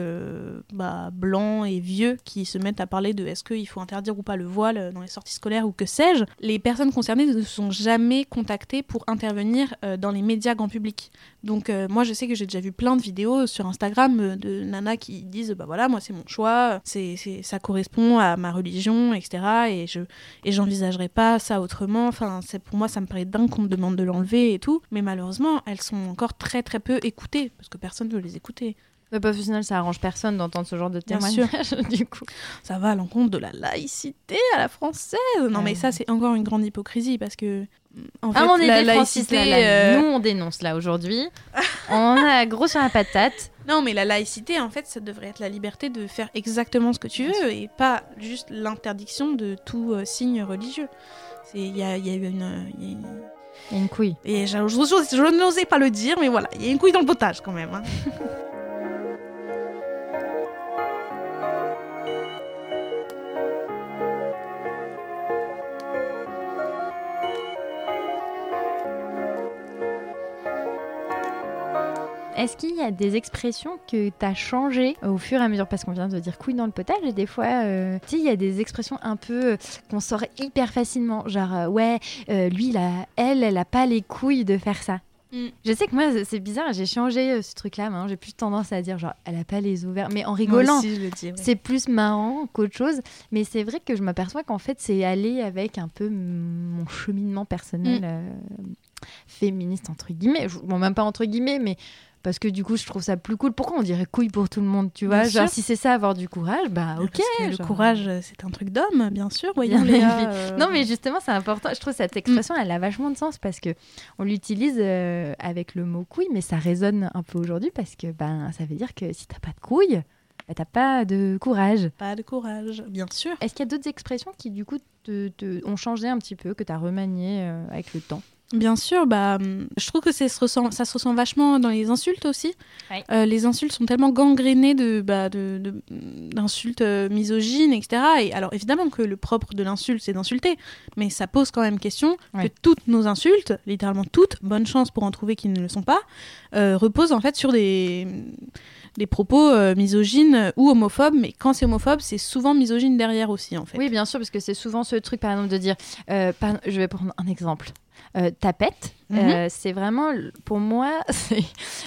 bah, blancs et vieux qui se mettent à parler de est-ce qu'il faut interdire ou pas le voile dans les sorties scolaires ou que sais-je. Les personnes concernées ne sont jamais contactées pour intervenir dans les médias grand public. Donc moi je sais que j'ai déjà vu plein de vidéos sur Instagram euh, de nanas qui disent bah voilà moi c'est mon choix, c'est c'est- ça correspond à ma religion etc et je et j'envisagerai pas ça autrement. Enfin c'est pour moi ça me paraît dingue qu'on me demande de l'enlever et tout, mais malheureusement elles sont encore très très peu écoutées parce que personne ne veut les écouter. Mais au final, ça arrange personne d'entendre ce genre de témoignage, <laughs> du coup. Ça va à l'encontre de la laïcité à la française. Non mais Ouais. ça c'est encore une grande hypocrisie parce que en fait Ah, on est la des Francis, laïcité là, là. euh, Nous, on dénonce là aujourd'hui. <laughs> on a gros sur la patate. Non, mais la laïcité, en fait, ça devrait être la liberté de faire exactement ce que tu veux et pas juste l'interdiction de tout euh, signe religieux. Il y a, y a une. y a une- Il y a une couille. Et je, je- je- je n'osais pas le dire, mais voilà, il y a une couille dans le potage quand même. hein. <laughs> Est-ce qu'il y a des expressions que tu as changées au fur et à mesure? Parce qu'on vient de dire couille dans le potage et des fois, euh, tu sais, il y a des expressions un peu euh, qu'on sort hyper facilement. Genre, euh, ouais, euh, lui, a- elle, elle a pas les couilles de faire ça. Mm. Je sais que moi, c'est bizarre, j'ai changé ce truc-là. Maintenant, j'ai plus tendance à dire, genre, elle a pas les ouverts, mais en rigolant. ouais. C'est plus marrant qu'autre chose, mais c'est vrai que je m'aperçois qu'en fait, c'est aller avec un peu mon cheminement personnel Mm. féministe, entre guillemets. Bon, même pas entre guillemets, mais parce que du coup, je trouve ça plus cool. Pourquoi on dirait couille pour tout le monde, tu vois Bien Genre, sûr. si c'est ça, avoir du courage, bah ok. Parce que le courage, c'est un truc d'homme, bien sûr. Voyons, euh, Non, mais justement, c'est important. Je trouve cette expression, elle a vachement de sens parce que on l'utilise euh, avec le mot couille, mais ça résonne un peu aujourd'hui parce que ben, ça veut dire que si t'as pas de couilles, bah, t'as pas de courage. Pas de courage, bien sûr. Est-ce qu'il y a d'autres expressions qui, du coup, te, te- ont changé un petit peu, que tu as remanié euh, avec le temps? Bien sûr, bah, je trouve que c'est- se ressent, ça se ressent vachement dans les insultes aussi. Euh, les insultes sont tellement gangrénées de, bah, de, de- d'insultes euh, misogynes, etc. Et alors évidemment que le propre de l'insulte, c'est d'insulter, mais ça pose quand même question que toutes nos insultes, littéralement toutes, bonne chance pour en trouver qui ne le sont pas, euh, reposent en fait sur des, des propos euh, misogynes ou homophobes. Mais quand c'est homophobe, c'est souvent misogyne derrière aussi, en fait. Oui, bien sûr, parce que c'est souvent ce truc, par exemple, de dire. par- je vais prendre un exemple. Euh, tapette, Mhm. euh, c'est vraiment, pour moi, <laughs> c'est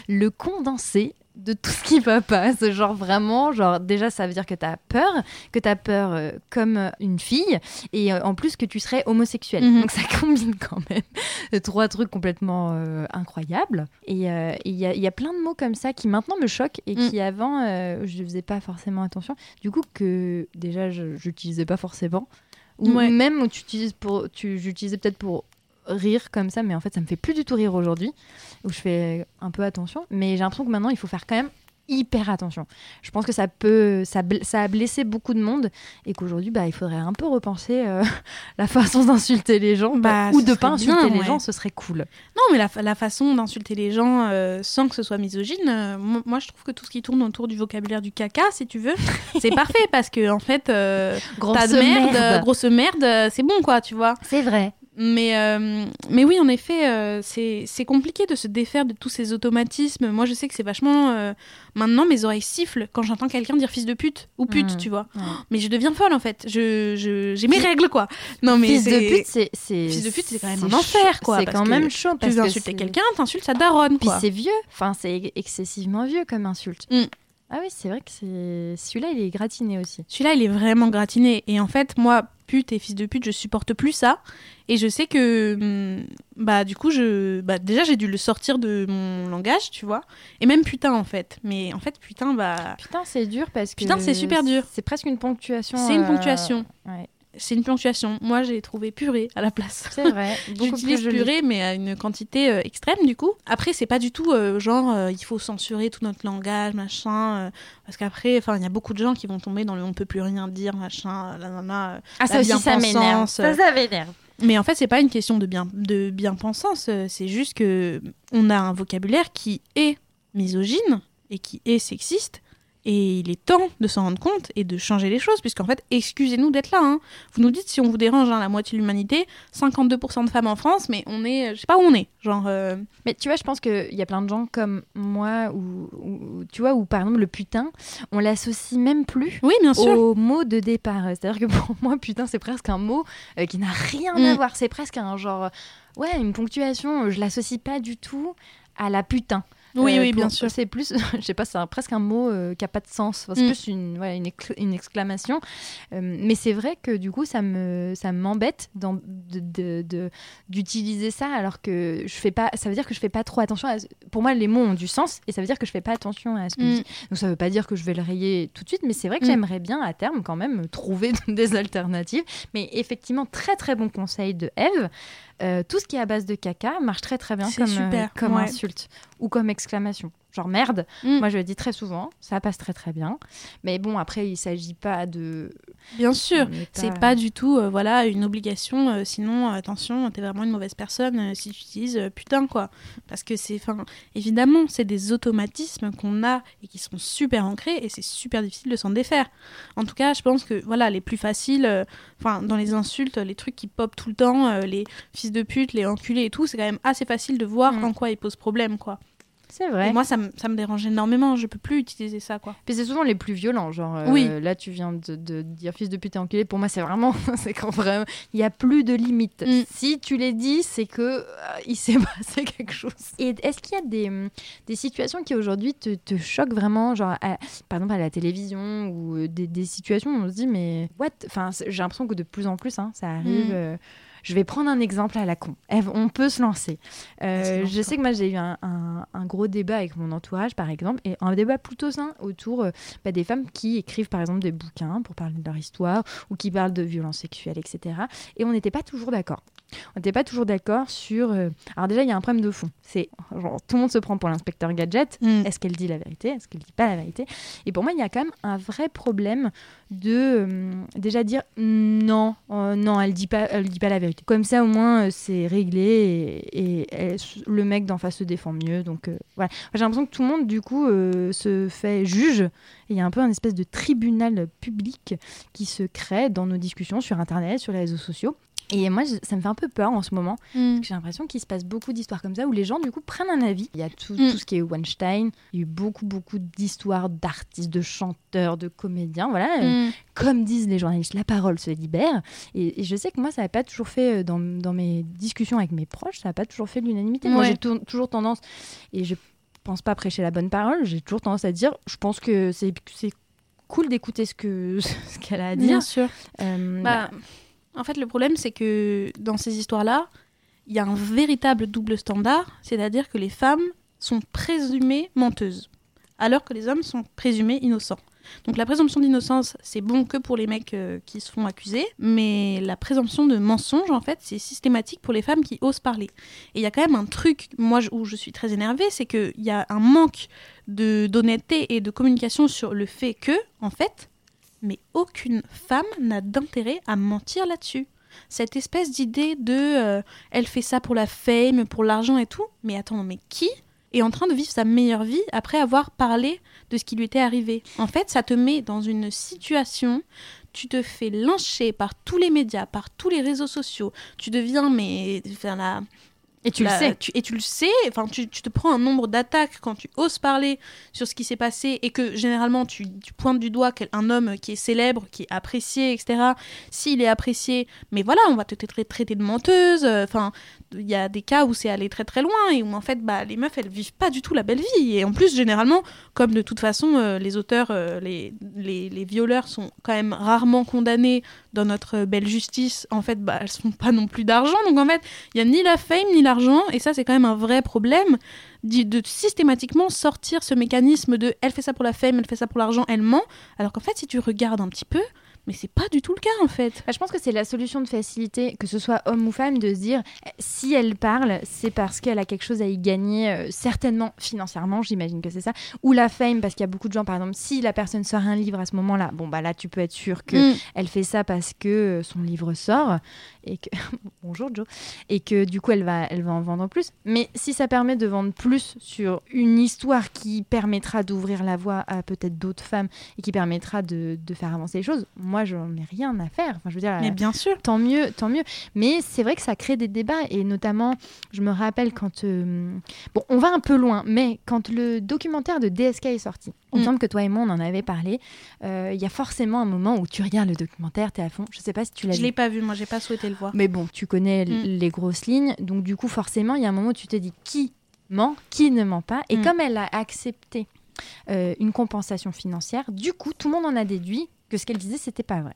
le condensé de tout ce qui va pas. C'est genre vraiment, genre déjà ça veut dire que tu as peur, que tu as peur euh, comme une fille, et euh, en plus que tu serais homosexuel. Mhm. Donc ça <laughs> combine quand même <laughs> trois trucs complètement euh, incroyables. Et il y, y a plein de mots comme ça qui maintenant me choquent et Mm. qui avant euh, je ne faisais pas forcément attention. Du coup que déjà je n'utilisais pas forcément. Ou Ouais. même où tu utilises pour, tu, j'utilisais peut-être pour rire comme ça, mais en fait ça me fait plus du tout rire aujourd'hui, où je fais un peu attention. Mais j'ai l'impression que maintenant il faut faire quand même hyper attention. Je pense que ça peut, ça, ça a blessé beaucoup de monde et qu'aujourd'hui bah, il faudrait un peu repenser euh, <laughs> la façon d'insulter les gens Bah, ou de pas insulter bien, les ouais. gens, ce serait cool. Non, mais la, la façon d'insulter les gens euh, sans que ce soit misogyne, euh, mo- moi je trouve que tout ce qui tourne autour du vocabulaire du caca, si tu veux, <laughs> c'est parfait parce que en fait, Grosse merde, grosse merde, c'est bon quoi, tu vois. C'est vrai. Mais, euh, mais oui, en effet, euh, c'est compliqué de se défaire de tous ces automatismes. Moi je sais que c'est vachement. euh, maintenant, mes oreilles sifflent quand j'entends quelqu'un dire fils de pute ou pute, Mhm. tu vois. Ouais. Mais je deviens folle en fait. Je- je- J'ai mes règles quoi. Non, mais Fils de pute, c'est Fils de pute, c'est quand même un enfer, quoi, C'est quand que même chaud Tu parce veux que insulter quelqu'un, t'insultes sa daronne Puis c'est vieux, enfin c'est excessivement vieux comme insulte. Mm. Ah oui, c'est vrai que c'est celui-là il est gratiné aussi. Celui-là, il est vraiment gratiné. Et en fait, moi, pute et fils de pute, je supporte plus ça. Et je sais que, hum, bah, du coup, je, bah, déjà, j'ai dû le sortir de mon langage, tu vois. Et même putain, en fait. Mais en fait, putain, bah, Putain, c'est dur parce que Putain, c'est super dur. C'est presque une ponctuation. c'est une euh, ponctuation. ouais. C'est une ponctuation. Moi, j'ai trouvé purée à la place. C'est vrai. <laughs> J'utilise purée, mais à une quantité euh, extrême, du coup. Après, c'est pas du tout euh, genre, euh, il faut censurer tout notre langage, machin. parce qu'après, enfin, il y a beaucoup de gens qui vont tomber dans le on peut plus rien dire, machin, la nana. euh, Ah ça aussi ça m'énerve. Ça ça m'énerve. Mais en fait, c'est pas une question de bien de bien-pensance. euh, C'est juste que on a un vocabulaire qui est misogyne et qui est sexiste. Et il est temps de s'en rendre compte et de changer les choses, puisqu'en fait, excusez-nous d'être là. hein. Vous nous dites si on vous dérange, hein, la moitié de l'humanité, 52% de femmes en France, mais on est, je sais pas où on est. Genre, euh, Mais tu vois, je pense qu'il y a plein de gens comme moi, ou, ou- tu vois, où par exemple le putain, on l'associe même plus oui, bien sûr. au mot de départ. C'est-à-dire que pour <laughs> moi, putain, c'est presque un mot euh, qui n'a rien à Mm. voir. C'est presque un genre, euh, ouais, une ponctuation. euh, Je l'associe pas du tout à la putain. Oui, Euh, oui, pour- bien sûr. C'est plus, <laughs> je sais pas, c'est presque un mot euh, qui a pas de sens. Enfin, c'est Mm. plus une, ouais, une, une exclamation. Euh, mais c'est vrai que du coup, ça me, ça m'embête d'utiliser ça alors que je fais pas. Ça veut dire que je fais pas trop attention. À, pour moi, les mots ont du sens et ça veut dire que je fais pas attention à ce que je Mm. dis. Donc ça veut pas dire que je vais le rayer tout de suite, mais c'est vrai que Mm. j'aimerais bien à terme quand même trouver <laughs> des alternatives. Mais effectivement, très très bon conseil de Eve. Euh, tout ce qui est à base de caca marche très très bien comme, euh, super, comme ouais. insulte ou comme exclamation. Genre merde, Mm. moi je le dis très souvent, ça passe très très bien. Mais bon, après, il s'agit pas de. Bien sûr. C'est pas du tout euh, voilà une obligation euh, sinon euh, attention t'es vraiment une mauvaise personne euh, si tu utilises putain quoi parce que c'est enfin évidemment c'est des automatismes qu'on a et qui sont super ancrés et c'est super difficile de s'en défaire en tout cas je pense que voilà les plus faciles enfin dans les insultes les trucs qui pop tout le temps les fils de pute les enculés et tout c'est quand même assez facile de voir Mm. en quoi ils posent problème quoi C'est vrai. et moi ça me ça me dérange énormément je peux plus utiliser ça quoi Puis c'est souvent les plus violents, genre euh, Oui. là tu viens de, de dire fils de pute et enculé, pour moi c'est vraiment, <laughs> c'est quand vraiment, il y a plus de limites. Mm. Si tu les dis, c'est que euh, il s'est <laughs> passé quelque chose. Et est-ce qu'il y a des, des situations qui aujourd'hui te, te choquent vraiment, genre à- par exemple à la télévision ou euh, des, des situations où on se dit mais what, enfin j'ai l'impression que de plus en plus hein, ça arrive. Mm. euh, je vais prendre un exemple à la con. Eve, on peut se lancer. Euh, je sais que moi j'ai eu un, un- un gros débat avec mon entourage par exemple, et un débat plutôt sain autour euh, bah, des femmes qui écrivent par exemple des bouquins pour parler de leur histoire ou qui parlent de violences sexuelles, etc. Et on n'était pas toujours d'accord. On n'était pas toujours d'accord sur. euh, Alors déjà, il y a un problème de fond. C'est genre, tout le monde se prend pour l'inspecteur gadget. Mm. Est-ce qu'elle dit la vérité? Est-ce qu'elle dit pas la vérité? Et pour moi, il y a quand même un vrai problème de euh, déjà dire non, euh, non, elle dit pas, elle dit pas la vérité. Comme ça, au moins, euh, c'est réglé et, et elle- le mec d'en face se défend mieux. Donc voilà. J'ai l'impression que tout le monde, du coup, se fait juge. Il y a un peu un espèce de tribunal public qui se crée dans nos discussions sur Internet, sur les réseaux sociaux. Et moi, ça me fait un peu peur en ce moment. Mm. J'ai l'impression qu'il se passe beaucoup d'histoires comme ça où les gens, du coup, prennent un avis. Il y a tout, Mm. tout ce qui est Weinstein. Il y a eu beaucoup, beaucoup d'histoires d'artistes, de chanteurs, de comédiens. Voilà. Mm. Comme disent les journalistes, la parole se libère. Et, et je sais que moi, ça n'a pas toujours fait, euh, dans, dans mes discussions avec mes proches, ça n'a pas toujours fait l'unanimité. Moi, j'ai tou- toujours tendance, et je pense pas prêcher la bonne parole, j'ai toujours tendance à dire, je pense que c'est cool d'écouter ce que <laughs> ce qu'elle a à dire. Bien sûr. Euh, Bah, en fait, le problème, c'est que dans ces histoires-là, il y a un véritable double standard, c'est-à-dire que les femmes sont présumées menteuses, alors que les hommes sont présumés innocents. Donc la présomption d'innocence, c'est bon que pour les mecs euh, qui se font accuser, mais la présomption de mensonge, en fait, c'est systématique pour les femmes qui osent parler. Et il y a quand même un truc, moi, où je suis très énervée, c'est qu'il y a un manque d'honnêteté et de communication sur le fait que, en fait, mais aucune femme n'a d'intérêt à mentir là-dessus. Cette espèce d'idée de euh, elle fait ça pour la fame, pour l'argent et tout, mais attends, mais qui est en train de vivre sa meilleure vie après avoir parlé de ce qui lui était arrivé? En fait, ça te met dans une situation, tu te fais lyncher par tous les médias, par tous les réseaux sociaux, tu deviens mais et tu la- le sais. tu- et tu le sais, enfin, tu, tu te prends un nombre d'attaques quand tu oses parler sur ce qui s'est passé et que généralement tu, tu pointes du doigt un homme qui est célèbre, qui est apprécié, etc. S'il est apprécié, mais voilà, on va te tra- traiter de menteuse. euh, Enfin, il y a des cas où c'est allé très très loin et où en fait, bah, les meufs elles vivent pas du tout la belle vie. Et en plus, généralement, comme de toute façon, euh, les auteurs, euh, les, les, les violeurs sont quand même rarement condamnés dans notre belle justice. En fait, bah, elles font pas non plus d'argent. Donc en fait, il y a ni la fame ni l'argent et ça c'est quand même un vrai problème d'y- de systématiquement sortir ce mécanisme de elle fait ça pour la fame, elle fait ça pour l'argent, elle ment. Alors qu'en fait, si tu regardes un petit peu, Mais c'est pas du tout le cas en fait. Bah, je pense que c'est la solution de facilité, que ce soit homme ou femme, de se dire eh, si elle parle, c'est parce qu'elle a quelque chose à y gagner, euh, certainement financièrement, j'imagine que c'est ça, ou la fame, parce qu'il y a beaucoup de gens, par exemple, si la personne sort un livre à ce moment-là, bon bah là tu peux être sûr que Mm. elle fait ça parce que euh, son livre sort et que <laughs> bonjour Joe et que du coup elle va elle va en vendre plus. Mais si ça permet de vendre plus sur une histoire qui permettra d'ouvrir la voie à peut-être d'autres femmes et qui permettra de, de faire avancer les choses, moi j'en ai rien à faire. Enfin je veux dire Mais bien sûr. tant mieux, tant mieux. Mais c'est vrai que ça crée des débats et notamment, je me rappelle quand, euh, bon, on va un peu loin, mais quand le documentaire de DSK est sorti, il me Mm. semble que toi et moi on en avait parlé. euh, Il y a forcément un moment où tu regardes le documentaire, t'es à fond. Je sais pas si tu l'as Je vu. l'ai pas vu, moi j'ai pas souhaité le voir. Mais bon, tu connais Mm. les grosses lignes, donc du coup forcément il y a un moment où tu te dis qui ment, qui ne ment pas? Et Mm. comme elle a accepté euh, une compensation financière, du coup tout le monde en a déduit que ce qu'elle disait c'était pas vrai.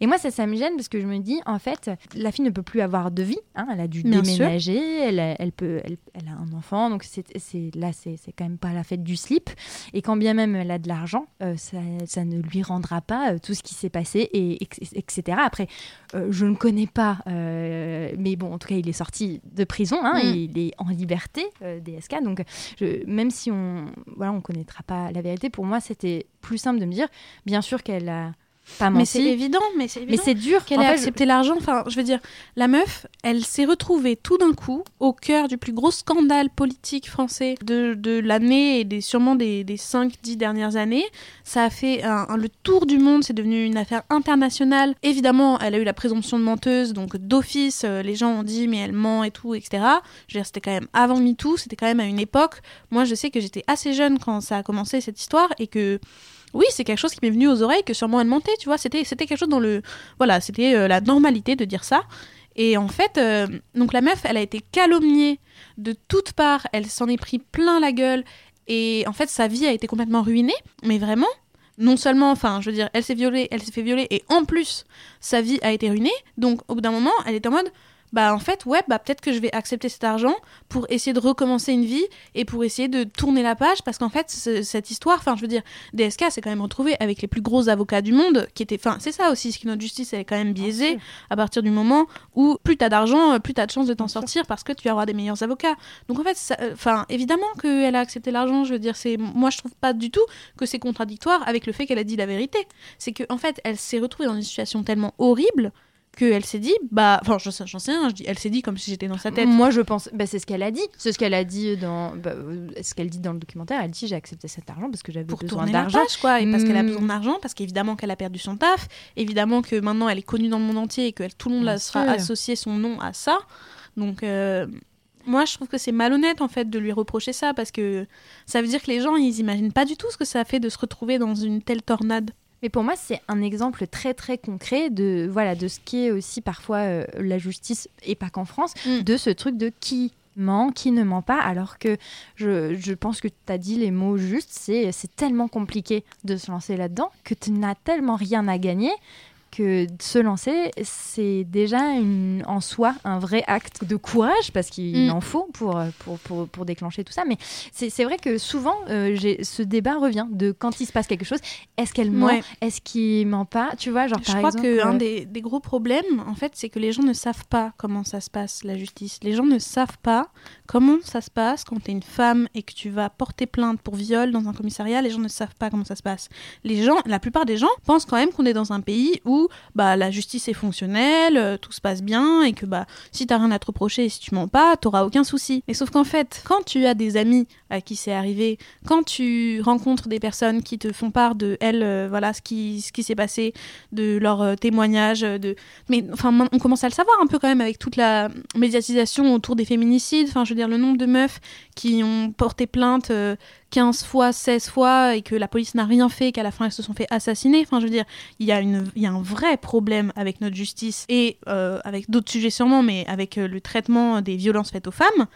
Et moi, ça, ça me gêne parce que je me dis, en fait, la fille ne peut plus avoir de vie. hein, elle a dû Bien déménager, elle a, elle, peut, elle, elle a un enfant, donc c'est, c'est- là, c'est, c'est quand même pas la fête du slip. Et quand bien même elle a de l'argent, euh, ça, ça ne lui rendra pas euh, tout ce qui s'est passé, et, etc. Après, euh, je ne connais pas, mais bon, en tout cas, il est sorti de prison, hein, Mm. et il est en liberté, DSK. Donc, je- même si on voilà, on connaîtra pas la vérité, pour moi, c'était plus simple de me dire, bien sûr qu'elle a pas Mais c'est évident, mais c'est mais c'est dur qu'elle ait fait, accepté l'argent. Enfin, je veux dire, la meuf, elle s'est retrouvée tout d'un coup au cœur du plus gros scandale politique français de, de l'année et des, sûrement des, des 5-10 dernières années. Ça a fait un, un- le tour du monde, c'est devenu une affaire internationale. Évidemment, elle a eu la présomption de menteuse, donc d'office, euh, les gens ont dit, mais elle ment et tout, etc. Je veux dire, c'était quand même avant MeToo, c'était quand même à une époque. Moi, je sais que j'étais assez jeune quand ça a commencé cette histoire et que. Oui, c'est quelque chose qui m'est venu aux oreilles que sûrement elle mentait, tu vois. C'était, c'était quelque chose dans le, voilà, c'était euh, la normalité de dire ça. Et en fait, euh, donc la meuf, elle a été calomniée de toutes parts, elle s'en est pris plein la gueule, et en fait, sa vie a été complètement ruinée, mais vraiment. Non seulement, enfin, je veux dire, elle s'est violée, elle s'est fait violer, et en plus, sa vie a été ruinée. Donc, au bout d'un moment, elle était en mode, bah en fait, ouais, bah peut-être que je vais accepter cet argent pour essayer de recommencer une vie et pour essayer de tourner la page, parce qu'en fait, ce- cette histoire, enfin, je veux dire, DSK s'est quand même retrouvé avec les plus gros avocats du monde, qui étaient, enfin, c'est ça aussi, ce que notre justice elle est quand même biaisée à partir du moment où plus t'as d'argent, euh, plus t'as de chances de t'en sortir parce que tu vas avoir des meilleurs avocats. Donc en fait, euh, enfin, évidemment qu'elle a accepté l'argent. Je veux dire, c'est, moi je trouve pas du tout que c'est contradictoire avec le fait qu'elle a dit la vérité. C'est que en fait, elle s'est retrouvée dans une situation tellement horrible qu'elle s'est dit, bah, enfin, j'en sais, rien, je dis, elle s'est dit comme si j'étais dans sa tête. Moi, je pense, bah, c'est ce qu'elle a dit. C'est ce qu'elle a dit dans, bah, euh, ce qu'elle dit dans le documentaire. Elle dit j'ai accepté cet argent parce que j'avais besoin d'argent. quoi, et parce qu'elle a Mm. besoin d'argent, parce qu'évidemment qu'elle a perdu son taf, évidemment que maintenant elle est connue dans le monde entier et que elle- tout le monde sera associé son nom à ça. Donc, euh, moi, je trouve que c'est malhonnête en fait de lui reprocher ça, parce que ça veut dire que les gens, ils imaginent pas du tout ce que ça fait de se retrouver dans une telle tornade. Mais pour moi, c'est un exemple très très concret de voilà de ce qui est aussi parfois euh, la justice et pas qu'en France, Mm. de ce truc de qui ment, qui ne ment pas, alors que je, je pense que tu as dit les mots justes, c'est c'est tellement compliqué de se lancer là-dedans que tu n'as tellement rien à gagner que de se lancer, c'est déjà une, en soi un vrai acte de courage, parce qu'il Mm. en faut pour, pour, pour, pour déclencher tout ça. Mais c'est vrai que souvent, euh, ce débat revient de quand il se passe quelque chose, est-ce qu'elle ment Ouais. Est-ce qu'il ment pas Tu vois, genre Je par crois exemple. que un euh, des, des gros problèmes, en fait, c'est que les gens ne savent pas comment ça se passe, la justice. Les gens ne savent pas comment ça se passe quand tu es une femme et que tu vas porter plainte pour viol dans un commissariat? Les gens ne savent pas comment ça se passe. Les gens, la plupart des gens pensent quand même qu'on est dans un pays où bah, la justice est fonctionnelle, euh, tout se passe bien et que bah, si t'as rien à te reprocher et si tu mens pas, t'auras aucun souci. Mais sauf qu'en fait, quand tu as des amis à qui c'est arrivé, quand tu rencontres des personnes qui te font part de elles, euh, voilà ce qui, ce qui s'est passé, de leurs euh, témoignages, de mais enfin on commence à le savoir un peu quand même avec toute la médiatisation autour des féminicides. Je dire le nombre de meufs qui ont porté plainte euh, 15 fois, 16 fois et que la police n'a rien fait, qu'à la fin elles se sont fait assassiner. Enfin je veux dire il y a une y a un vrai problème avec notre justice et euh, avec d'autres sujets sûrement, mais avec euh, le traitement des violences faites aux femmes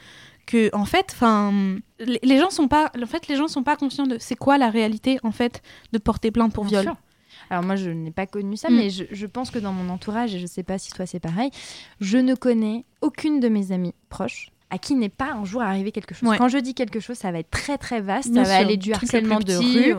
que en fait enfin les gens sont pas en fait les gens sont pas conscients de c'est quoi la réalité en fait de porter plainte pour Bien viol sûr. Alors moi, je n'ai pas connu ça, Mm. mais je, je pense que dans mon entourage, et je sais pas si toi c'est pareil, je ne connais aucune de mes amies proches à qui n'est pas un jour arrivé quelque chose. Ouais. Quand je dis quelque chose, ça va être très très vaste, Bien ça va aller du harcèlement de rue.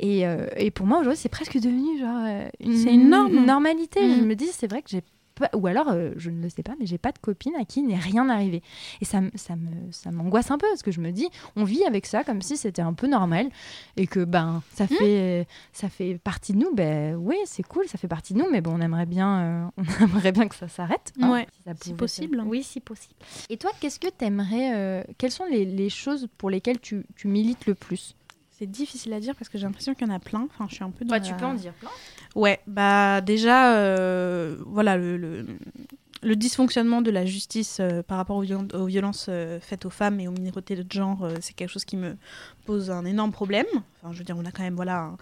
Et, euh, et pour moi, aujourd'hui, c'est presque devenu genre euh, une, C'est une norme. normalité. Je me dis, c'est vrai que j'ai pas, ou alors, euh, je ne le sais pas, mais j'ai pas de copine à qui n'est rien arrivé. Et ça, ça me, ça m'angoisse un peu parce que je me dis, on vit avec ça comme si c'était un peu normal et que ben ça Hmm. fait, ça fait partie de nous. Ben oui, c'est cool, ça fait partie de nous, mais bon, on aimerait bien, euh, <laughs> on aimerait bien que ça s'arrête. hein, Ouais, ça si possible. Oui, si possible. Et toi, qu'est-ce que t'aimerais euh, Quelles sont les, les choses pour lesquelles tu, tu milites le plus? C'est difficile à dire parce que j'ai l'impression qu'il y en a plein. Enfin, je suis un peu dans Toi, la- tu peux en dire plein. Ouais, bah déjà, euh, voilà, le, le, le dysfonctionnement de la justice euh, par rapport aux, violen- aux violences euh, faites aux femmes et aux minorités de genre, euh, c'est quelque chose qui me pose un énorme problème. Enfin, je veux dire, on a quand même, voilà, un,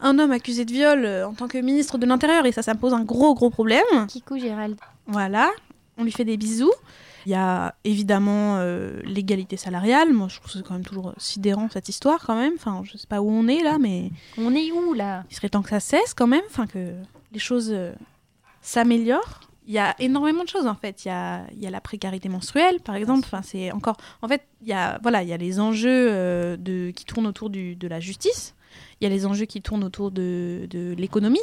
un homme accusé de viol euh, en tant que ministre de l'Intérieur et ça, ça me pose un gros, gros problème. Kikou Gérald. Voilà, on lui fait des bisous. Il y a évidemment euh, l'égalité salariale. Moi, je trouve que c'est quand même toujours sidérant cette histoire, quand même. Enfin, je sais pas où on est là, mais On est où là? il serait temps que ça cesse quand même, enfin que les choses euh, s'améliorent. Il y a énormément de choses en fait. Il y a, il y a la précarité menstruelle par exemple. Enfin, c'est encore. En fait, il y a voilà, il y a les enjeux euh, de qui tournent autour du, de la justice. Il y a les enjeux qui tournent autour de, de l'économie.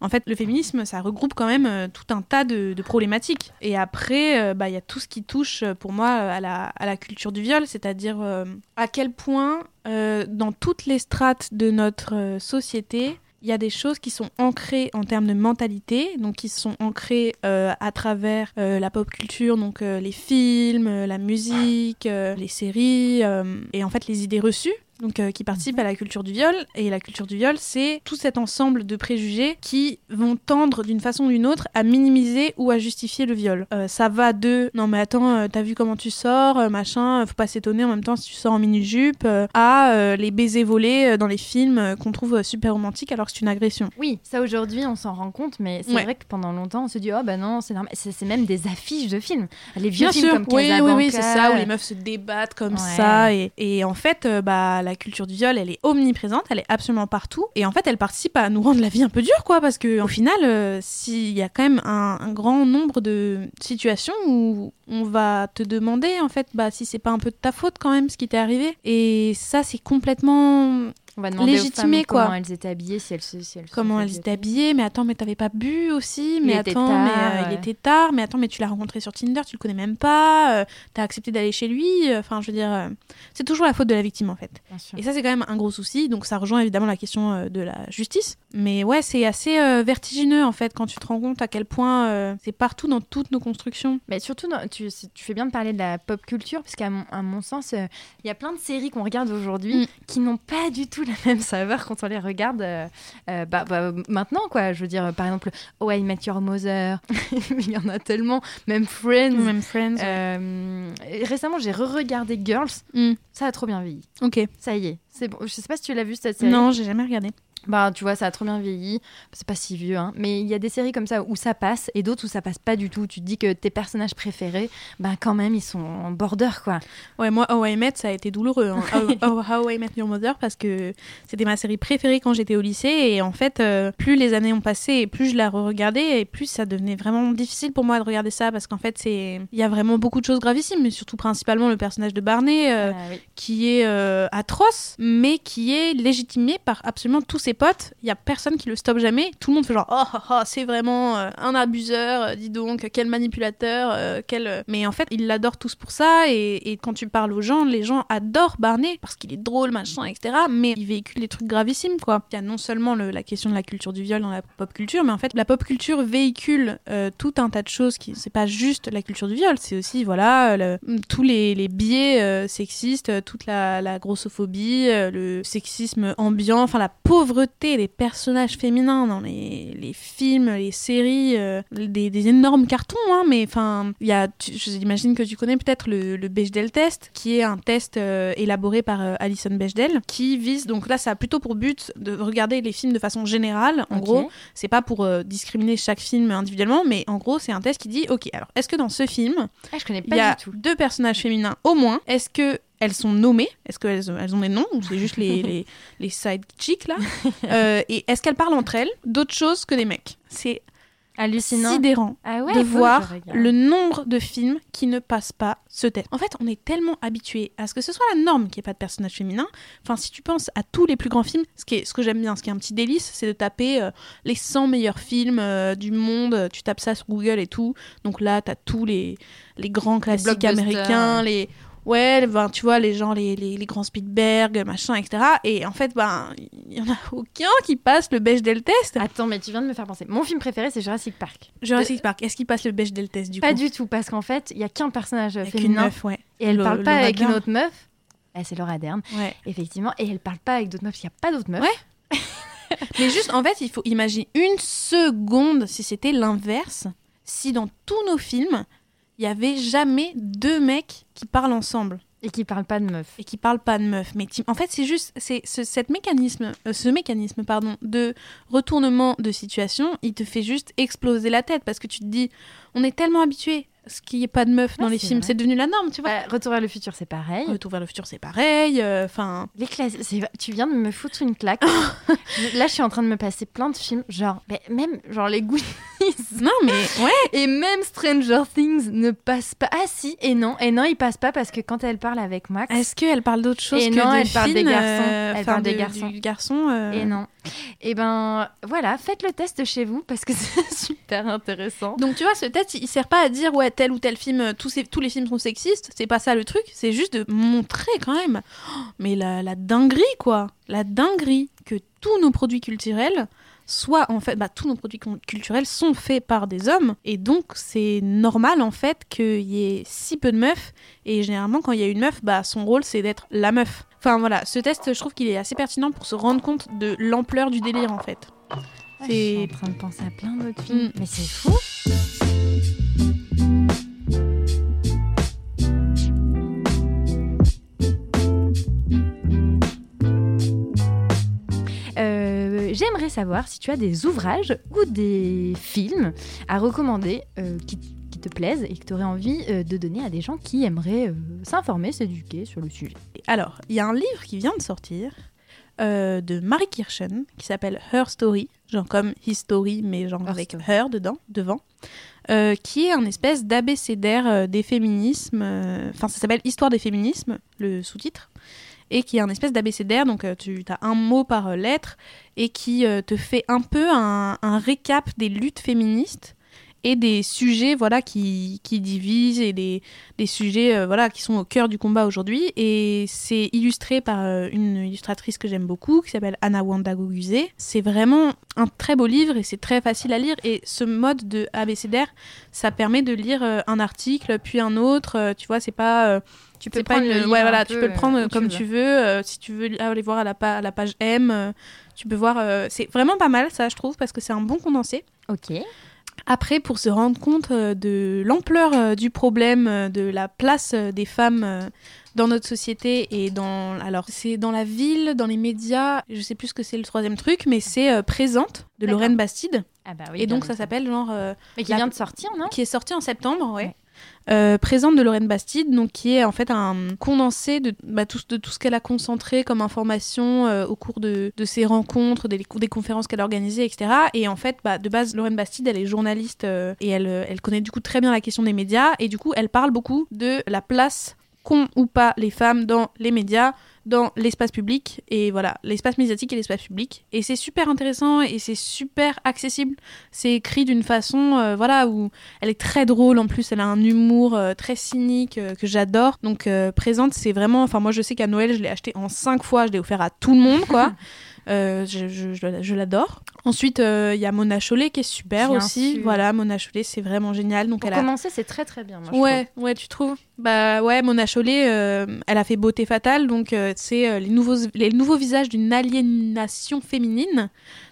En fait, le féminisme, ça regroupe quand même euh, tout un tas de, problématiques. Et après, euh, bah, il y a tout ce qui touche, euh, pour moi, à la, culture du viol, c'est-à-dire à quel point, dans toutes les strates de notre société, il y a des choses qui sont ancrées en termes de mentalité, donc qui sont ancrées à travers la pop culture, donc les films, la musique, les séries, et en fait les idées reçues. Donc, euh, qui participent à la culture du viol. Et la culture du viol, c'est tout cet ensemble de préjugés qui vont tendre d'une façon ou d'une autre à minimiser ou à justifier le viol. Euh, ça va de non mais attends, euh, t'as vu comment tu sors, machin, faut pas s'étonner en même temps si tu sors en mini-jupe, à les baisers volés dans les films qu'on trouve super romantiques alors que c'est une agression. Oui, ça aujourd'hui on s'en rend compte, mais c'est Ouais. vrai que pendant longtemps on se dit oh bah non c'est normal. C'est c'est même des affiches de films. Les vieux Bien films sûr, comme oui, oui, oui, c'est ça, où les meufs se débattent comme Ouais. ça. Et, et en fait, bah, la culture du viol, elle est omniprésente, elle est absolument partout. Et en fait, elle participe à nous rendre la vie un peu dure, quoi, parce que au final, euh, s'il y a quand même un, un grand nombre de situations où on va te demander, en fait, bah, si c'est pas un peu de ta faute quand même, ce qui t'est arrivé. Et ça, c'est complètement On va demander aux femmes quoi. comment elles étaient habillées, si elles se, si elles comment elles étaient habillées, mais attends, mais t'avais pas bu aussi, mais attends, tard, mais euh, il était tard, mais attends, mais tu l'as rencontré sur Tinder, tu le connais même pas, euh, t'as accepté d'aller chez lui, euh, enfin, je veux dire, euh, c'est toujours la faute de la victime en fait. Et ça, c'est quand même un gros souci, donc ça rejoint évidemment la question de la justice, mais ouais, c'est assez vertigineux en fait quand tu te rends compte à quel point c'est partout dans toutes nos constructions. Mais surtout, dans- tu, tu fais bien de parler de la pop culture, parce qu'à mon, à mon sens, il y a plein de séries qu'on regarde aujourd'hui Mm. qui n'ont pas du tout la <laughs> même saveur quand on les regarde euh, euh, bah, bah, maintenant, quoi. Je veux dire, par exemple, Oh, I Met Your Mother, <laughs> il y en a tellement, même Friends. Même Friends. Euh, récemment, j'ai re-regardé Girls. Mm. Ça a trop bien vieilli. Ok. Ça y est, c'est bon. Je sais pas si tu l'as vu cette série. Non, j'ai jamais regardé. Bah, tu vois, ça a trop bien vieilli. C'est pas si vieux, hein. Mais il y a des séries comme ça où ça passe et d'autres où ça passe pas du tout. Tu te dis que tes personnages préférés, bah, quand même, ils sont en border, quoi. Ouais, moi, How I Met, ça a été douloureux. hein. <laughs> How, I Met Your Mother, parce que c'était ma série préférée quand j'étais au lycée. Et en fait, euh, plus les années ont passé et plus je la re-regardais, et plus ça devenait vraiment difficile pour moi de regarder ça. Parce qu'en fait, c'est il y a vraiment beaucoup de choses gravissimes, mais surtout principalement le personnage de Barney, euh, Ah oui. qui est euh, atroce, mais qui est légitimé par absolument tous ses potes. Il y a personne qui le stoppe jamais. Tout le monde fait genre, oh, oh, oh, c'est vraiment euh, un abuseur, euh, dis donc, quel manipulateur, euh, quel. Mais en fait, ils l'adorent tous pour ça. Et, quand tu parles aux gens, les gens adorent Barney parce qu'il est drôle, machin, etc. Mais il véhicule des trucs gravissimes, quoi. Il y a non seulement le- la question de la culture du viol dans la pop culture, mais en fait, la pop culture véhicule tout un tas de choses qui. C'est pas juste la culture du viol, c'est aussi, voilà, tous les, biais sexistes, toute la, la grossophobie, le sexisme ambiant, enfin la pauvreté des personnages féminins dans les, les films, les séries, euh, des, des énormes cartons, hein, mais enfin, il y a, tu- j'imagine que tu connais peut-être le, le Bechdel test, qui est un test euh, élaboré par euh, Alison Bechdel, qui vise, donc là ça a plutôt pour but de regarder les films de façon générale, en gros, c'est pas pour discriminer chaque film individuellement, mais en gros c'est un test qui dit, ok, alors est-ce que dans ce film, Ah, je connais il y a pas du tout. deux personnages féminins au moins. Est-ce que elles sont nommées Est-ce qu'elles elles ont des noms ou c'est juste les, <laughs> les, les side chicks là <laughs> Euh, Et est-ce qu'elles parlent entre elles d'autres choses que des mecs? C'est Hallucinant. sidérant Ah ouais, de voir le nombre de films qui ne passent pas ce test. En fait, on est tellement habitué à ce que ce soit la norme qu'il n'y ait pas de personnage féminin. Enfin, si tu penses à tous les plus grands films, ce, qui est, ce que j'aime bien, ce qui est un petit délice, c'est de taper euh, les 100 meilleurs films euh, du monde. Tu tapes ça sur Google et tout. Donc là, tu as tous les, les grands classiques américains, les... Ouais, ben, tu vois, les gens, les, les, les grands Spielberg, machin, etc. Et en fait, ben, il y en a <laughs> aucun qui passe le Bechdel test. Attends, mais tu viens de me faire penser. Mon film préféré, c'est Jurassic Park. Jurassic Park, est-ce qu'il passe le Bechdel test du Pas coup du tout, parce qu'en fait, il y a qu'un personnage Avec une féminin meuf, ouais. et elle Lo- parle pas avec une autre meuf. Ah, c'est Laura Dern, Ouais. effectivement, et elle parle pas avec d'autres meufs. Il y a pas d'autres meufs. Ouais. <laughs> Mais juste, en fait, il faut imaginer une seconde si c'était l'inverse. Si dans tous nos films, il y avait jamais deux mecs qui parlent ensemble Et qui parle pas de meufs. et qui parlent pas de meufs. Mais en fait, c'est juste, c'est ce, cette mécanisme, euh, ce mécanisme, pardon, de retournement de situation, il te fait juste exploser la tête parce que tu te dis, on est tellement habitué à ce qu'il n'y ait pas de meufs dans les films, c'est devenu la norme, tu vois. Bah, Retour vers le futur, c'est pareil. Retour vers le futur, c'est pareil. euh, Enfin, Les classes, tu viens de me foutre une claque. <laughs> Je- Là, je suis en train de me passer plein de films, genre, même genre les Goonies non mais ouais. et même Stranger Things ne passe pas. Ah si, et non, et non, il passe pas parce que quand elle parle avec Max, Est-ce qu'elle parle d'autre chose Et que non, de elle parle des garçons. euh, Elle parle des de- garçons. Du garçon. euh, et non. Et ben voilà, faites le test chez vous parce que <laughs> c'est super intéressant. Donc tu vois, ce test, il sert pas à dire ouais tel ou tel film, euh, tous, ces- tous les films sont sexistes. C'est pas ça le truc. C'est juste de montrer quand même. Oh, mais la, la dinguerie quoi, la dinguerie que tous nos produits culturels soient en fait, bah, tous nos produits culturels sont faits par des hommes et donc c'est normal en fait qu'il y ait si peu de meufs et généralement quand il y a une meuf, bah son rôle c'est d'être la meuf. Enfin voilà, ce test, je trouve qu'il est assez pertinent pour se rendre compte de l'ampleur du délire en fait. Je suis en C'est train de penser à plein d'autres films, Mm. mais c'est fou. J'aimerais savoir si tu as des ouvrages ou des films à recommander euh, qui, qui te plaisent et que tu aurais envie euh, de donner à des gens qui aimeraient euh, s'informer, s'éduquer sur le sujet. Alors, il y a un livre qui vient de sortir de Marie Kirchen qui s'appelle Her Story, genre comme History, mais genre Her avec Story. Her dedans, devant, euh, qui est un espèce d'abécédaire euh, des féminismes. euh, Enfin, ça s'appelle Histoire des féminismes, le sous-titre. Et qui est un espèce d'abécédaire, donc euh, tu as un mot par euh, lettre, et qui euh, te fait un peu un, récap des luttes féministes et des sujets voilà qui, qui divisent et des, des sujets voilà qui sont au cœur du combat aujourd'hui et c'est illustré par une illustratrice que j'aime beaucoup qui s'appelle Anna Wanda Guguse. C'est vraiment un très beau livre et c'est très facile à lire et ce mode de abécédaire ça permet de lire un article puis un autre tu vois c'est pas tu peux prendre le ouais voilà tu peux le prendre euh, tu comme tu veux euh, si tu veux aller voir à la, pa- à la page M euh, tu peux voir euh, c'est vraiment pas mal ça je trouve parce que c'est un bon condensé Ok. après, pour se rendre compte euh, de l'ampleur euh, du problème, euh, de la place euh, des femmes euh, dans notre société et dans... Alors, c'est dans la ville, dans les médias, je sais plus ce que c'est le troisième truc, mais c'est euh, Présente de. Lorraine Bastide. Ah bah oui. et donc, ça s'appelle genre... euh, Mais qui la- vient de sortir, non? qui est sorti en septembre, ouais. Ouais. Euh, présente de Lorraine Bastide, donc qui est en fait un condensé de, bah, tout, ce qu'elle a concentré comme information euh, au cours de, ses rencontres, des, conférences qu'elle a organisées, etc. Et en fait, bah, de base, Lorraine Bastide, elle est journaliste euh, et elle connaît du coup très bien la question des médias et du coup, elle parle beaucoup de la place qu'ont ou pas les femmes dans les médias, dans l'espace public et voilà, l'espace médiatique et l'espace public. Et c'est super intéressant et c'est super accessible. C'est écrit d'une façon, euh, voilà, où elle est très drôle en plus, elle a un humour euh, très cynique euh, que j'adore. Donc présente, c'est vraiment, enfin moi je sais qu'à Noël je l'ai acheté en cinq fois, je l'ai offert à tout le monde quoi. <laughs> Euh, je je- je- je l'adore. Ensuite, euh, il y a Mona Chollet qui est super Bien aussi. sûr. Voilà, Mona Chollet, c'est vraiment génial. Donc Pour elle a... commencer, c'est très très bien. Moi, Ouais, ouais, tu trouves? Bah ouais, Mona Chollet, euh, elle a fait Beauté fatale, donc c'est les nouveaux les nouveaux visages d'une aliénation féminine.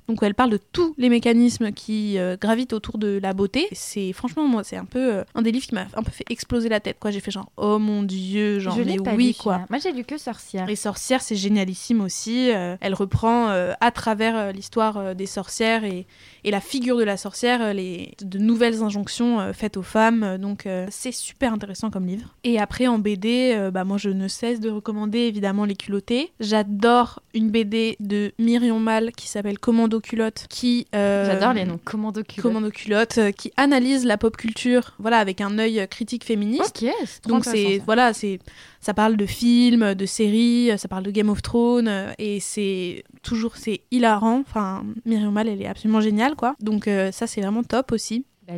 Donc elle parle de tous les mécanismes qui euh, gravitent autour de la beauté. C'est franchement moi, c'est un peu euh, un des livres qui m'a un peu fait exploser la tête quoi. J'ai fait genre oh mon dieu, genre je mais pas oui lu, quoi. Moi, j'ai lu que Sorcière. Les sorcières, c'est génialissime aussi. Euh, elle reprend à travers l'histoire des sorcières et, et la figure de la sorcière, euh, les, de nouvelles injonctions euh, faites aux femmes. Euh, Donc c'est super intéressant comme livre. Et après en BD, bah, moi je ne cesse de recommander évidemment Les culottés. J'adore une BD de Myrion Mal qui s'appelle Commando Culotte qui. euh, J'adore les noms. Commando culotte. Commando Culotte qui analyse la pop culture, voilà, avec un œil critique féministe. Donc c'est voilà, c'est ça parle de films, de séries, ça parle de Game of Thrones euh, et c'est toujours c'est hilarant. Enfin, Myriam Mal, elle est absolument géniale quoi. Donc euh, ça c'est vraiment top aussi. Bah,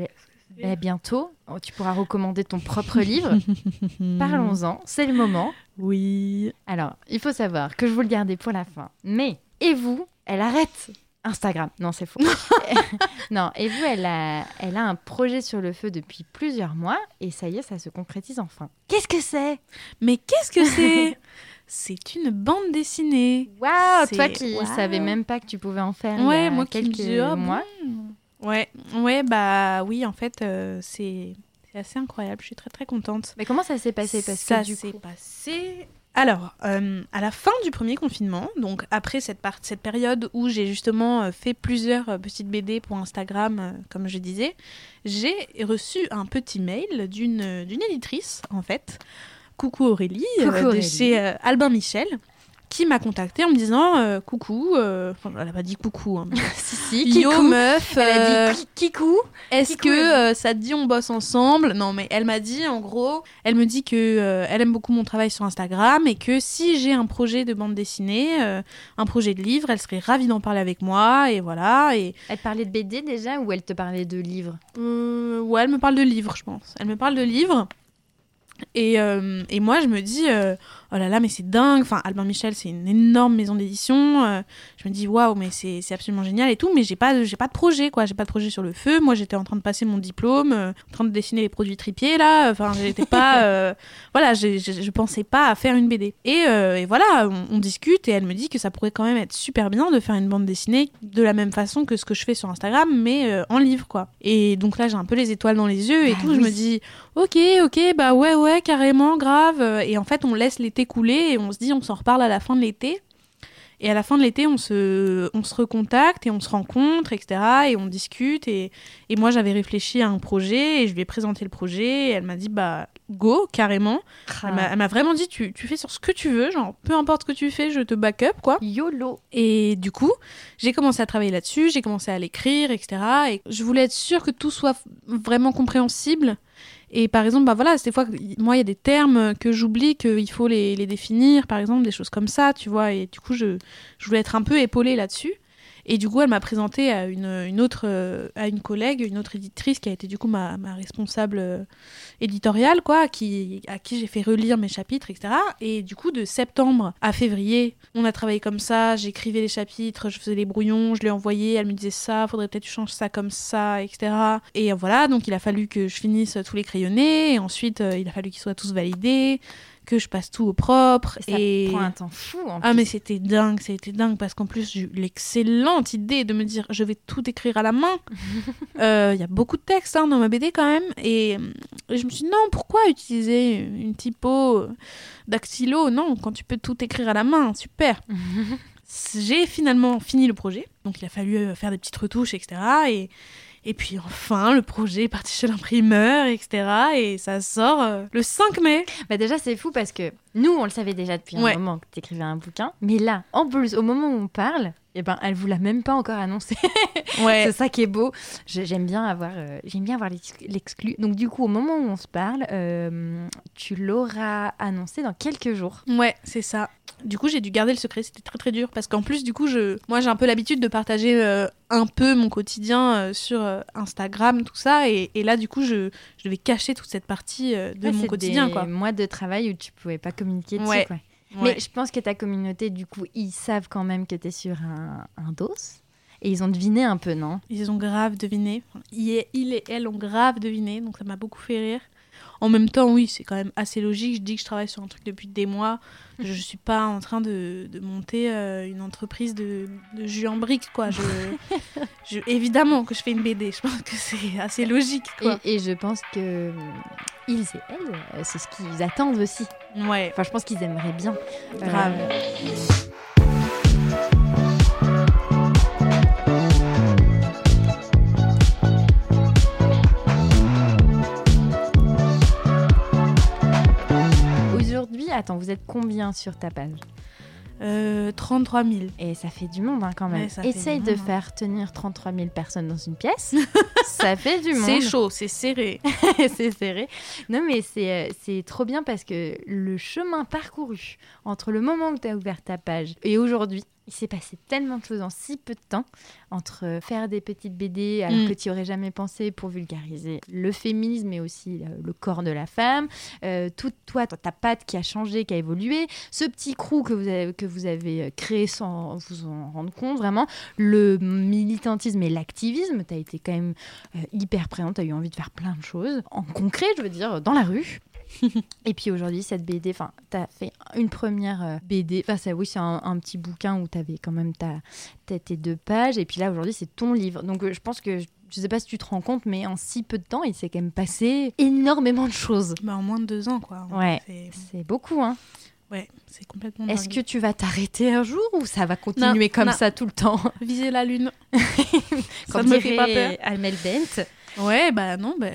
bah, bientôt, oh, tu pourras recommander ton propre livre. <laughs> Parlons-en, c'est le moment. Oui. Alors, il faut savoir que je vous le gardais pour la fin. Mais, et vous, elle arrête Instagram. Non, c'est faux. <laughs> non, et vous, elle a, elle a un projet sur le feu depuis plusieurs mois et ça y est, ça se concrétise enfin. Qu'est-ce que c'est? Mais qu'est-ce que c'est? <laughs> C'est une bande dessinée. Waouh Toi qui waouh. savais même pas que tu pouvais en faire il y Ouais, a moi qui me quelques dis, oh, mois. Ouais, ouais, bah oui, en fait, euh, c'est c'est assez incroyable. Je suis très très contente. Mais comment ça s'est passé? Parce ça que du s'est coup... passé. Alors, euh, à la fin du premier confinement, donc après cette, part, cette période où j'ai justement euh, fait plusieurs euh, petites BD pour Instagram, comme je disais, j'ai reçu un petit mail d'une éditrice, en fait, coucou Aurélie, Coucou de Aurélie. chez euh, Albin Michel, qui m'a contactée en me disant euh, coucou, euh, enfin, elle n'a pas dit coucou, hein, mais <laughs> si, si, Yo meuf, Elle euh, a dit ki- Kikou. est-ce que euh, ça te dit on bosse ensemble? Non, mais elle m'a dit en gros, elle me dit que euh, elle aime beaucoup mon travail sur Instagram et que si j'ai un projet de bande dessinée, euh, un projet de livre, elle serait ravie d'en parler avec moi et voilà. Et Elle parlait de BD déjà ou elle te parlait de livres? Euh, ouais, elle me parle de livres, je pense. Elle me parle de livres. Et, euh, et moi, je me dis, euh, oh là là, mais c'est dingue. Enfin, Albin Michel, c'est une énorme maison d'édition. Euh, je me dis, waouh, mais c'est absolument génial et tout. Mais j'ai pas, j'ai pas de projet, quoi. J'ai pas de projet sur le feu. Moi, j'étais en train de passer mon diplôme, euh, en train de dessiner les produits tripiers, là. Enfin, j'étais pas. <laughs> euh, voilà, j'ai- j'ai- je pensais pas à faire une BD. Et, et voilà, on, on discute et elle me dit que ça pourrait quand même être super bien de faire une bande dessinée de la même façon que ce que je fais sur Instagram, mais en livre, quoi. Et donc là, j'ai un peu les étoiles dans les yeux et Bah tout. Je me dis, ok, ok, bah ouais, ouais, carrément, grave. Et en fait, on laisse l'été couler et on se dit, on s'en reparle à la fin de l'été. Et à la fin de l'été, on se, on se recontacte et on se rencontre, etc. Et on discute. Et, et moi, j'avais réfléchi à un projet et je lui ai présenté le projet. Et elle m'a dit, bah, go, carrément. Elle m'a- elle m'a vraiment dit, tu, tu fais sur ce que tu veux. Genre, peu importe ce que tu fais, je te back up, quoi. YOLO. Et du coup, j'ai commencé à travailler là-dessus, j'ai commencé à l'écrire, etc. Et je voulais être sûre que tout soit vraiment compréhensible. Et par exemple, bah voilà, des fois, moi, il y a des termes que j'oublie qu'il faut les, définir, par exemple, des choses comme ça, tu vois. Et du coup, je, je voulais être un peu épaulée là-dessus. Et du coup, elle m'a présenté à une, autre, euh, à une collègue, une autre éditrice qui a été du coup ma, ma responsable euh, éditoriale, quoi, qui, à qui j'ai fait relire mes chapitres, etc. Et du coup, de septembre à février, on a travaillé comme ça, j'écrivais les chapitres, je faisais les brouillons, je les envoyais, elle me disait ça, faudrait peut-être changes ça comme ça, etc. Et voilà, donc il a fallu que je finisse tous les crayonnés, et ensuite euh, il a fallu qu'ils soient tous validés, que je passe tout au propre. Et ça et... prend un temps fou en Ah plus. mais c'était dingue, c'était dingue parce qu'en plus j'ai eu l'excellente idée de me dire je vais tout écrire à la main. <laughs> Euh, Il y a beaucoup de textes hein, dans ma BD quand même et, et je me suis dit non pourquoi utiliser une typo dactylo? Non quand tu peux tout écrire à la main super. <laughs> j'ai finalement fini le projet donc il a fallu euh, faire des petites retouches etc et et puis enfin, le projet est parti chez l'imprimeur, etc. Et ça sort euh, le 5 mai. Bah déjà, c'est fou parce que nous, on le savait déjà depuis un moment que tu écrivais un bouquin. Mais là, en plus, au moment où on parle, eh ben, elle vous l'a même pas encore annoncé. <laughs> Ouais. c'est ça qui est beau. J'aime bien avoir, euh, j'aime bien avoir l'ex- l'exclu. Donc du coup, au moment où on se parle, euh, tu l'auras annoncé dans quelques jours. Ouais, c'est ça. Du coup, j'ai dû garder le secret, c'était très très dur parce qu'en plus, du coup, je, moi, j'ai un peu l'habitude de partager euh, un peu mon quotidien sur Instagram, tout ça, et, et là, du coup, je, je devais cacher toute cette partie de Ouais, mon quotidien, des quoi. mois de travail où tu pouvais pas communiquer dessus. Ouais. quoi. Ouais. Mais je pense que ta communauté, du coup, ils savent quand même que tu es sur un, un dos. Et ils ont deviné un peu, non? Ils ont grave deviné. Il, et, il et elle ont grave deviné, donc ça m'a beaucoup fait rire. En même temps, oui, c'est quand même assez logique. Je dis que je travaille sur un truc depuis des mois. Je suis pas en train de, de monter euh, une entreprise de, de jus en briques, quoi. Je, <laughs> je- évidemment que je fais une BD. Je pense que c'est assez logique, quoi. et, et je pense que euh, ils et elles, euh, c'est ce qu'ils attendent aussi. Ouais, Enfin, je pense qu'ils aimeraient bien. grave. Euh, attends, vous êtes combien sur ta page Euh, 33 000. Et ça fait du monde hein, quand même. Ouais, Essaye de monde, hein. faire tenir 33 000 personnes dans une pièce. <laughs> ça fait du monde. C'est chaud, c'est serré. <laughs> c'est serré. Non, mais c'est euh, c'est trop bien parce que le chemin parcouru entre le moment où tu as ouvert ta page et aujourd'hui, il s'est passé tellement de choses en si peu de temps entre faire des petites BD alors Mm. que tu aurais jamais pensé pour vulgariser le féminisme et aussi euh, le corps de la femme, euh, tout toi, ta patte qui a changé, qui a évolué, ce petit crew que vous avez, que vous avez euh, créé sans vous en rendre compte vraiment, le militantisme et l'activisme, tu as été quand même euh, hyper présente, tu as eu envie de faire plein de choses. En concret, je veux dire, dans la rue. <laughs> et puis aujourd'hui, cette BD, enfin, tu as fait une première euh, BD. Enfin, ça, oui, c'est un, un petit bouquin où tu avais quand même ta, tes deux pages. Et puis là, aujourd'hui, c'est ton livre. Donc, euh, je pense que, je sais pas si tu te rends compte, mais en si peu de temps, il s'est quand même passé énormément de choses. Bah, en moins de deux ans, quoi. Ouais. C'est- beaucoup, hein. Ouais, c'est complètement Est-ce que tu vas t'arrêter un jour ou ça va continuer Non, comme non. ça tout le temps <laughs> Viser la lune. <laughs> ça Comme ne me fait pas peur. Almel Bent. Ouais, bah non, bah,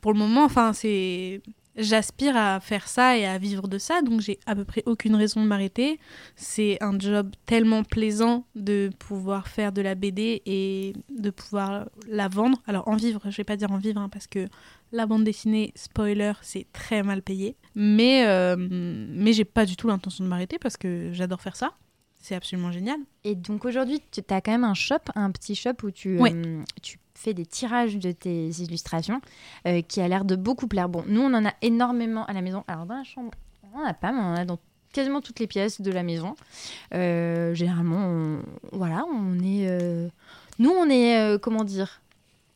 pour le moment, enfin, c'est. J'aspire à faire ça et à vivre de ça, donc j'ai à peu près aucune raison de m'arrêter. C'est un job tellement plaisant de pouvoir faire de la BD et de pouvoir la vendre. Alors en vivre, je vais pas dire en vivre, hein, parce que la bande dessinée, spoiler, c'est très mal payé. Mais, euh, mais j'ai pas du tout l'intention de m'arrêter parce que j'adore faire ça. C'est absolument génial. Et donc aujourd'hui, tu as quand même un shop, un petit shop où tu, Ouais. euh, tu fais des tirages de tes illustrations euh, qui a l'air de beaucoup plaire. Bon, nous, on en a énormément à la maison. Alors dans la chambre, on n'en a pas, mais on en a dans quasiment toutes les pièces de la maison. Euh, généralement, on, voilà, on est... euh, nous, on est... comment dire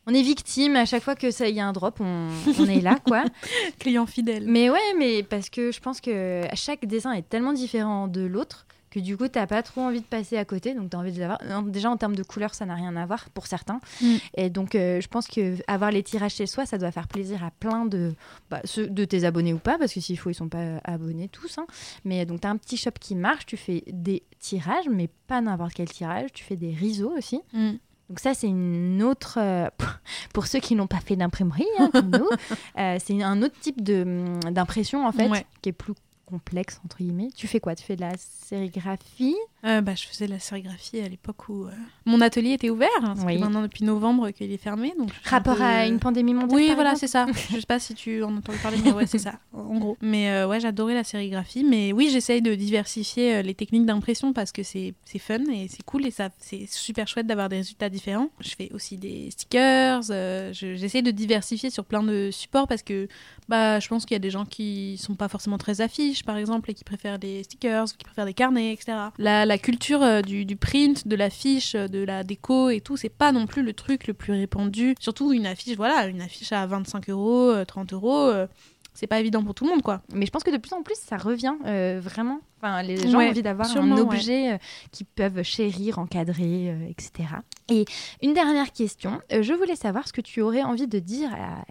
on est victime à chaque fois que ça y a un drop, on, on est là quoi. <laughs> Client fidèle. Mais ouais, mais parce que je pense que chaque dessin est tellement différent de l'autre que du coup, t'as pas trop envie de passer à côté, donc t'as envie de les avoir. Non, Déjà, en termes de couleur, ça n'a rien à voir pour certains. Mm. Et donc, euh, je pense que avoir les tirages chez soi, ça doit faire plaisir à plein de, bah, ceux de tes abonnés ou pas, parce que s'il faut, ils sont pas abonnés tous. hein. Mais donc, t'as un petit shop qui marche, tu fais des tirages, mais pas n'importe quel tirage. Tu fais des riseaux aussi. Mm. Donc ça, c'est une autre... euh, <laughs> pour ceux qui n'ont pas fait d'imprimerie, hein, comme nous, <laughs> euh, c'est un autre type de, d'impression, en fait, Ouais. qui est plus complexe, entre guillemets. Tu fais quoi? Tu fais de la sérigraphie? Euh, bah, je faisais de la sérigraphie à l'époque où euh, mon atelier était ouvert. hein, Oui. maintenant depuis novembre qu'il est fermé. Donc Rapport peu- à une pandémie mondiale Oui, voilà, c'est ça. je sais pas si tu en as entendu parler, mais ouais, c'est ça, en gros. Mais euh, ouais, j'adorais la sérigraphie. Mais oui, j'essaye de diversifier les techniques d'impression parce que c'est fun et c'est cool et ça c'est super chouette d'avoir des résultats différents. Je fais aussi des stickers. je- j'essaye de diversifier sur plein de supports parce que bah, je pense qu'il y a des gens qui sont pas forcément très affiches, par exemple, et qui préfèrent des stickers, qui préfèrent des carnets, etc. La, la culture euh, du, du print, de l'affiche, euh, de la déco et tout, c'est pas non plus le truc le plus répandu. Surtout une affiche, voilà, une affiche à 25 euros, euh, 30 euros, euh, c'est pas évident pour tout le monde, quoi. Mais je pense que de plus en plus, ça revient euh, vraiment. Enfin, les gens Ouais, ont envie d'avoir un ouais. objet euh, qu'ils peuvent chérir, encadrer, euh, etc. Et une dernière question. Je voulais savoir ce que tu aurais envie de dire à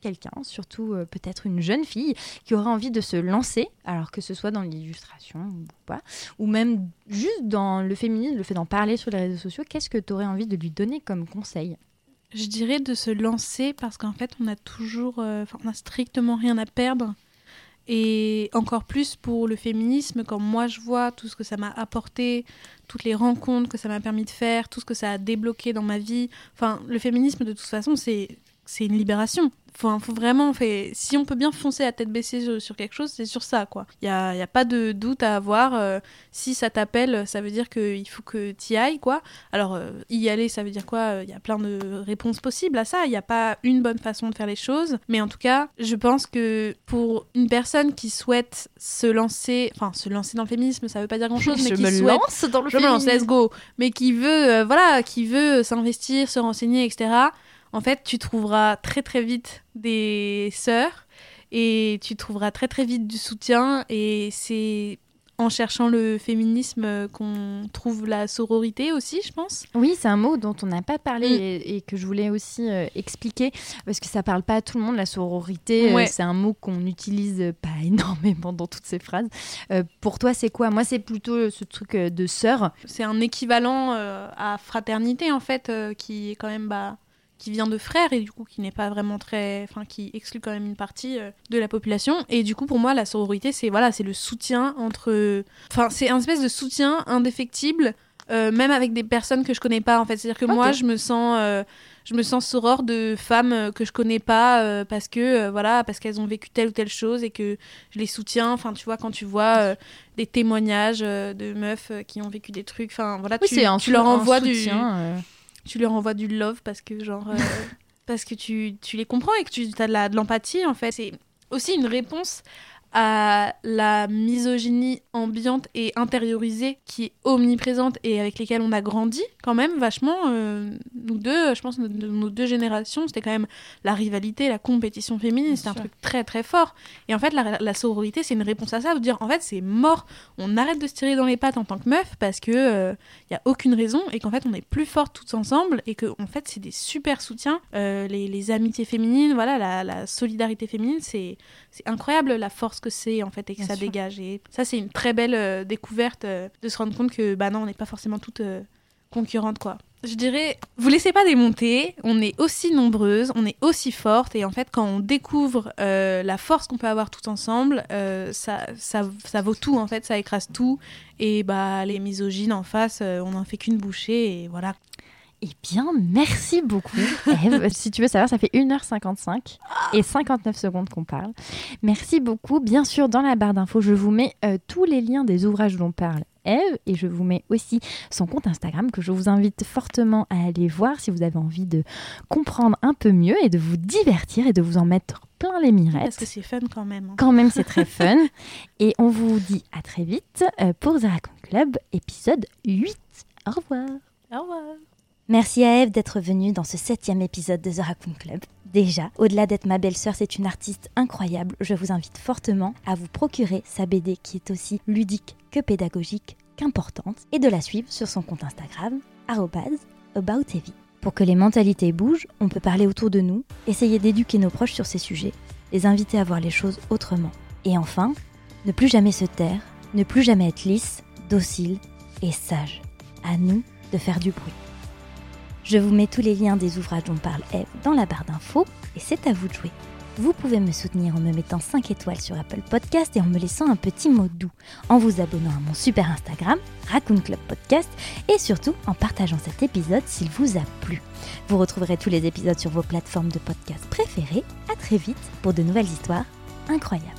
quelqu'un, surtout euh, peut-être une jeune fille qui aurait envie de se lancer, alors que ce soit dans l'illustration ou pas, ou même juste dans le féminisme, le fait d'en parler sur les réseaux sociaux. Qu'est-ce que tu aurais envie de lui donner comme conseil? Je dirais de se lancer parce qu'en fait, on a toujours, euh, on a strictement rien à perdre. Et encore plus pour le féminisme, quand moi je vois tout ce que ça m'a apporté, toutes les rencontres que ça m'a permis de faire, tout ce que ça a débloqué dans ma vie. Enfin, le féminisme, de toute façon, c'est c'est une libération. Faut, faut vraiment, fait, si on peut bien foncer à tête baissée sur, sur quelque chose, c'est sur ça, quoi. Il n'y a, y a pas de doute à avoir. euh, si ça t'appelle, ça veut dire qu'il faut que tu y ailles, quoi. Alors, euh, y aller, ça veut dire quoi? Il y a plein de réponses possibles à ça. Il n'y a pas une bonne façon de faire les choses. Mais en tout cas, je pense que pour une personne qui souhaite se lancer, enfin, se lancer dans le féminisme, ça veut pas dire grand-chose, <laughs> mais qui me souhaite lance dans le je me lance, féminisme. let's go. Mais qui veut, euh, voilà, qui veut s'investir, se renseigner, etc. En fait, tu trouveras très très vite des sœurs et tu trouveras très très vite du soutien. Et c'est en cherchant le féminisme qu'on trouve la sororité aussi, je pense. Oui, c'est un mot dont on n'a pas parlé Mm. et, et que je voulais aussi euh, expliquer parce que ça parle pas à tout le monde. La sororité, euh, c'est un mot qu'on n'utilise pas <laughs> énormément dans toutes ces phrases. Euh, pour toi, c'est quoi? Moi, c'est plutôt ce truc de sœur. C'est un équivalent à fraternité en fait, qui est quand même bah, qui vient de frères et du coup qui n'est pas vraiment très, enfin qui exclut quand même une partie euh, de la population. Et du coup pour moi la sororité c'est voilà c'est le soutien entre, enfin c'est un espèce de soutien indéfectible. euh, même avec des personnes que je connais pas en fait c'est à dire que moi je me sens euh, je me sens soror de femmes euh, que je connais pas parce que voilà parce qu'elles ont vécu telle ou telle chose et que je les soutiens enfin tu vois quand tu vois des témoignages de meufs qui ont vécu des trucs enfin voilà Oui, tu, tu leur envoies du soutien, tu leur envoies du love parce que genre euh, <laughs> parce que tu, tu les comprends et que tu as de l'empathie en fait. C'est aussi une réponse à la misogynie ambiante et intériorisée qui est omniprésente et avec lesquelles on a grandi quand même vachement euh, nous deux je pense de nos deux générations c'était quand même la rivalité la compétition féminine c'était un truc très très fort. Et en fait la, la sororité c'est une réponse à ça de dire en fait c'est mort. On arrête de se tirer dans les pattes en tant que meuf parce que euh, il y a aucune raison et qu'en fait on est plus fortes toutes ensemble et que en fait c'est des super soutiens. Euh, les, les amitiés féminines voilà la, la solidarité féminine c'est c'est incroyable. La force que c'est en fait et que Bien ça sûr. dégage et ça c'est une très belle euh, découverte euh, de se rendre compte que bah non on n'est pas forcément toutes euh, concurrentes quoi je dirais, vous laissez pas démonter, on est aussi nombreuses, on est aussi fortes, et en fait, quand on découvre la force qu'on peut avoir tout ensemble, ça, ça, ça vaut tout, en fait, ça écrase tout, et bah les misogynes en face, on n'en fait qu'une bouchée, et voilà. Eh bien, merci beaucoup, Eve. <laughs> si tu veux savoir, ça fait 1h55 et 59 secondes qu'on parle. Merci beaucoup. Bien sûr, dans la barre d'infos, je vous mets euh, tous les liens des ouvrages dont parle Eve et je vous mets aussi son compte Instagram que je vous invite fortement à aller voir si vous avez envie de comprendre un peu mieux et de vous divertir et de vous en mettre plein les mirettes. Parce que c'est fun quand même. hein. Quand même, c'est très <laughs> fun. Et on vous dit à très vite euh, pour The Raccoon Club, épisode 8. Au revoir. Au revoir. Merci à Eve d'être venue dans ce septième épisode de The Raccoon Club. Déjà, au-delà d'être ma belle-sœur, c'est une artiste incroyable. Je vous invite fortement à vous procurer sa BD qui est aussi ludique que pédagogique qu'importante et de la suivre sur son compte Instagram @aboutevie. Pour que les mentalités bougent, on peut parler autour de nous, essayer d'éduquer nos proches sur ces sujets, les inviter à voir les choses autrement. Et enfin, ne plus jamais se taire, ne plus jamais être lisse, docile et sage. À nous de faire du bruit. Je vous mets tous les liens des ouvrages dont parle Eve dans la barre d'infos et c'est à vous de jouer. Vous pouvez me soutenir en me mettant 5 étoiles sur Apple Podcast et en me laissant un petit mot doux, en vous abonnant à mon super Instagram, Raccoon Club Podcast, et surtout en partageant cet épisode s'il vous a plu. Vous retrouverez tous les épisodes sur vos plateformes de podcast préférées. À très vite pour de nouvelles histoires incroyables.